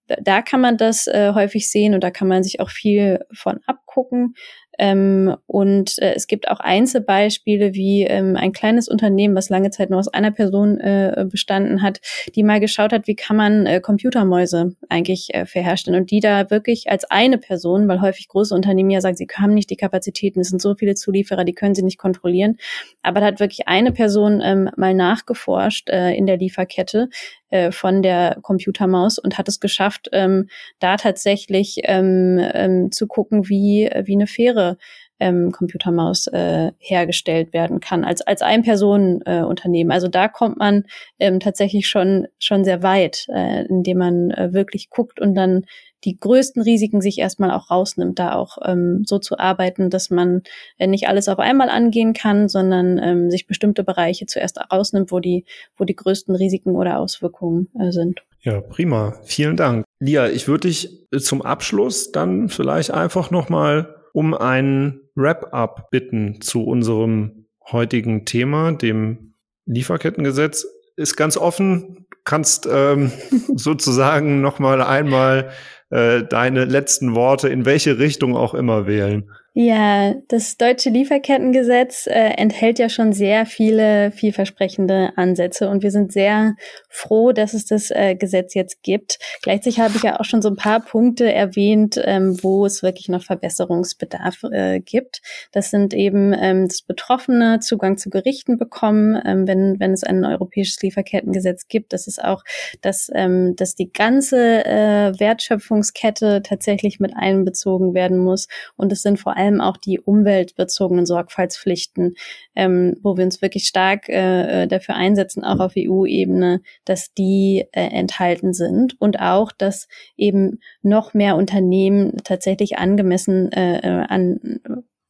[SPEAKER 3] da kann man das äh, häufig sehen und da kann man sich auch viel von abgucken. Ähm, und äh, es gibt auch Einzelbeispiele wie ähm, ein kleines Unternehmen, was lange Zeit nur aus einer Person äh, bestanden hat, die mal geschaut hat, wie kann man äh, Computermäuse eigentlich äh, verherstellen und die da wirklich als eine Person, weil häufig große Unternehmen ja sagen, sie haben nicht die Kapazitäten, es sind so viele Zulieferer, die können sie nicht kontrollieren. Aber da hat wirklich eine Person ähm, mal nachgeforscht äh, in der Lieferkette, äh, von der Computermaus und hat es geschafft, ähm, da tatsächlich ähm, ähm, zu gucken, wie, wie eine faire ähm, Computermaus äh, hergestellt werden kann als als ein Personen äh. Also da kommt man ähm, tatsächlich schon schon sehr weit, äh, indem man äh, wirklich guckt und dann die größten Risiken sich erstmal auch rausnimmt, da auch ähm, so zu arbeiten, dass man äh, nicht alles auf einmal angehen kann, sondern ähm, sich bestimmte Bereiche zuerst rausnimmt, wo die, wo die größten Risiken oder Auswirkungen äh, sind.
[SPEAKER 2] Ja, prima. Vielen Dank. Lia, ich würde dich äh, zum Abschluss dann vielleicht einfach nochmal um einen Wrap-up bitten zu unserem heutigen Thema, dem Lieferkettengesetz. Ist ganz offen, kannst ähm, <laughs> sozusagen nochmal einmal äh, deine letzten Worte in welche Richtung auch immer wählen.
[SPEAKER 3] Ja, das deutsche Lieferkettengesetz äh, enthält ja schon sehr viele vielversprechende Ansätze und wir sind sehr froh, dass es das äh, Gesetz jetzt gibt. Gleichzeitig habe ich ja auch schon so ein paar Punkte erwähnt, ähm, wo es wirklich noch Verbesserungsbedarf äh, gibt. Das sind eben ähm, das Betroffene Zugang zu Gerichten bekommen, ähm, wenn, wenn es ein europäisches Lieferkettengesetz gibt. Das ist auch, dass, ähm, dass die ganze äh, Wertschöpfungskette tatsächlich mit einbezogen werden muss und es sind vor allem auch die umweltbezogenen Sorgfaltspflichten, ähm, wo wir uns wirklich stark äh, äh dafür einsetzen, auch auf EU-Ebene, dass die äh, enthalten sind und auch, dass eben noch mehr Unternehmen tatsächlich angemessen äh, äh an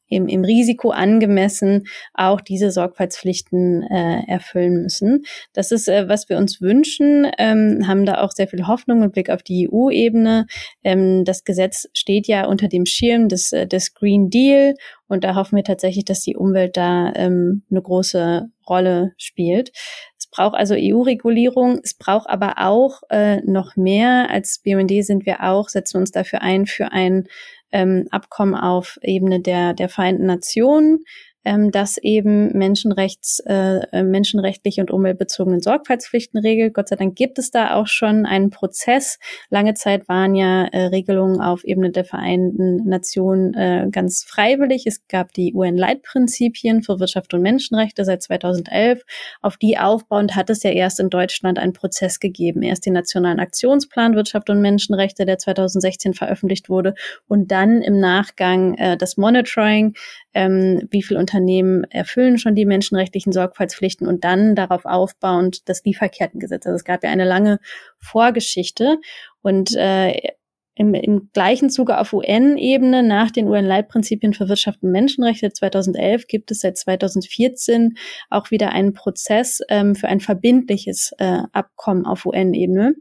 [SPEAKER 3] im, im Risiko angemessen auch diese Sorgfaltspflichten äh, erfüllen müssen. Das ist, äh, was wir uns wünschen, ähm, haben da auch sehr viel Hoffnung mit Blick auf die EU-Ebene. Ähm, das Gesetz steht ja unter dem Schirm des, äh, des Green Deal und da hoffen wir tatsächlich, dass die Umwelt da ähm, eine große Rolle spielt. Es braucht also EU-Regulierung, es braucht aber auch äh, noch mehr. Als BUND sind wir auch, setzen uns dafür ein für ein ähm, Abkommen auf Ebene der, der Vereinten Nationen, ähm, das eben Menschenrechts, äh, äh, menschenrechtliche und umweltbezogenen Sorgfaltspflichten regelt. Gott sei Dank gibt es da auch schon einen Prozess. Lange Zeit waren ja äh, Regelungen auf Ebene der Vereinten Nationen äh, ganz freiwillig. Es gab die UN-Leitprinzipien für Wirtschaft und Menschenrechte seit 2011. Auf die aufbauend hat es ja erst in Deutschland einen Prozess gegeben. Erst den Nationalen Aktionsplan Wirtschaft und Menschenrechte, der 2016 veröffentlicht wurde, und dann im Nachgang äh, das Monitoring, ähm, wie viel Unternehmen erfüllen schon die menschenrechtlichen Sorgfaltspflichten und dann darauf aufbauend das Lieferkettengesetz. Also es gab ja eine lange Vorgeschichte und äh, im, im gleichen Zuge auf UN-Ebene nach den UN-Leitprinzipien für Wirtschaft und Menschenrechte 2011 gibt es seit 2014 auch wieder einen Prozess ähm, für ein verbindliches äh, Abkommen auf UN-Ebene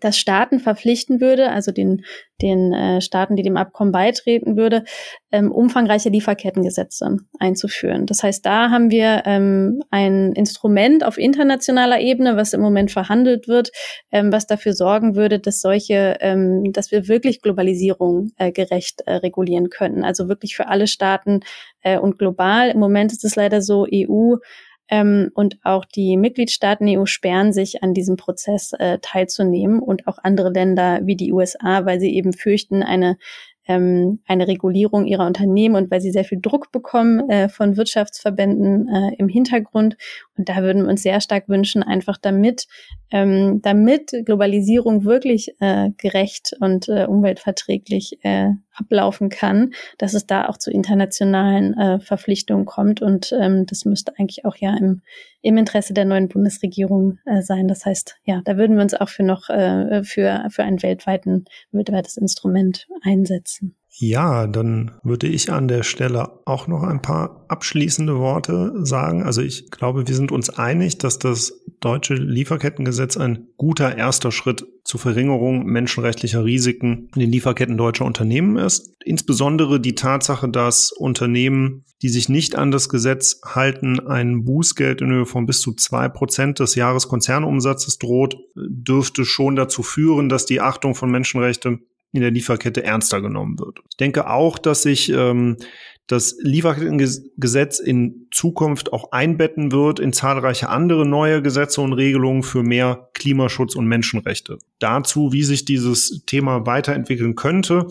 [SPEAKER 3] das Staaten verpflichten würde, also den, den äh, Staaten, die dem Abkommen beitreten würde, ähm, umfangreiche Lieferkettengesetze einzuführen. Das heißt, da haben wir ähm, ein Instrument auf internationaler Ebene, was im Moment verhandelt wird, ähm, was dafür sorgen würde, dass solche, ähm, dass wir wirklich Globalisierung äh, gerecht äh, regulieren können. Also wirklich für alle Staaten äh, und global. Im Moment ist es leider so, EU ähm, und auch die Mitgliedstaaten EU sperren sich an diesem Prozess äh, teilzunehmen und auch andere Länder wie die USA, weil sie eben fürchten, eine ähm, eine Regulierung ihrer Unternehmen und weil sie sehr viel Druck bekommen äh, von Wirtschaftsverbänden äh, im Hintergrund. Und da würden wir uns sehr stark wünschen, einfach damit, ähm, damit Globalisierung wirklich äh, gerecht und äh, umweltverträglich äh, ablaufen kann, dass es da auch zu internationalen äh, Verpflichtungen kommt. Und ähm, das müsste eigentlich auch ja im, im Interesse der neuen Bundesregierung äh, sein. Das heißt, ja, da würden wir uns auch für noch äh, für, für ein weltweiten, weltweites Instrument einsetzen.
[SPEAKER 2] Ja, dann würde ich an der Stelle auch noch ein paar abschließende Worte sagen. Also ich glaube, wir sind uns einig, dass das deutsche Lieferkettengesetz ein guter erster Schritt zur Verringerung menschenrechtlicher Risiken in den Lieferketten deutscher Unternehmen ist. Insbesondere die Tatsache, dass Unternehmen, die sich nicht an das Gesetz halten, ein Bußgeld in Höhe von bis zu zwei Prozent des Jahreskonzernumsatzes droht, dürfte schon dazu führen, dass die Achtung von Menschenrechten in der Lieferkette ernster genommen wird. Ich denke auch, dass sich ähm, das Lieferkettengesetz in Zukunft auch einbetten wird in zahlreiche andere neue Gesetze und Regelungen für mehr Klimaschutz und Menschenrechte. Dazu, wie sich dieses Thema weiterentwickeln könnte,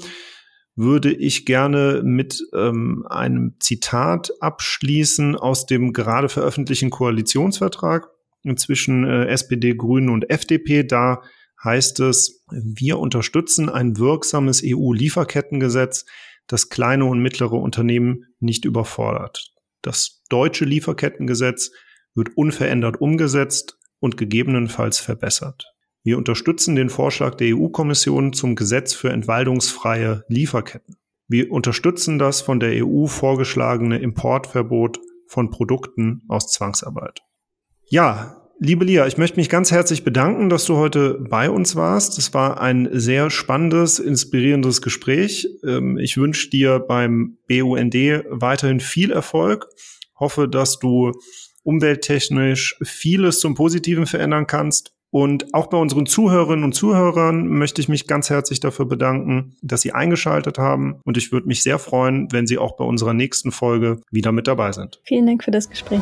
[SPEAKER 2] würde ich gerne mit ähm, einem Zitat abschließen aus dem gerade veröffentlichten Koalitionsvertrag zwischen äh, SPD, Grünen und FDP. Da heißt es, wir unterstützen ein wirksames EU-Lieferkettengesetz, das kleine und mittlere Unternehmen nicht überfordert. Das deutsche Lieferkettengesetz wird unverändert umgesetzt und gegebenenfalls verbessert. Wir unterstützen den Vorschlag der EU-Kommission zum Gesetz für entwaldungsfreie Lieferketten. Wir unterstützen das von der EU vorgeschlagene Importverbot von Produkten aus Zwangsarbeit. Ja, Liebe Lia, ich möchte mich ganz herzlich bedanken, dass du heute bei uns warst. Es war ein sehr spannendes, inspirierendes Gespräch. Ähm, ich wünsche dir beim BUND weiterhin viel Erfolg. Hoffe, dass du umwelttechnisch vieles zum Positiven verändern kannst. Und auch bei unseren Zuhörerinnen und Zuhörern möchte ich mich ganz herzlich dafür bedanken, dass sie eingeschaltet haben. Und ich würde mich sehr freuen, wenn Sie auch bei unserer nächsten Folge wieder mit dabei sind.
[SPEAKER 3] Vielen Dank für das Gespräch.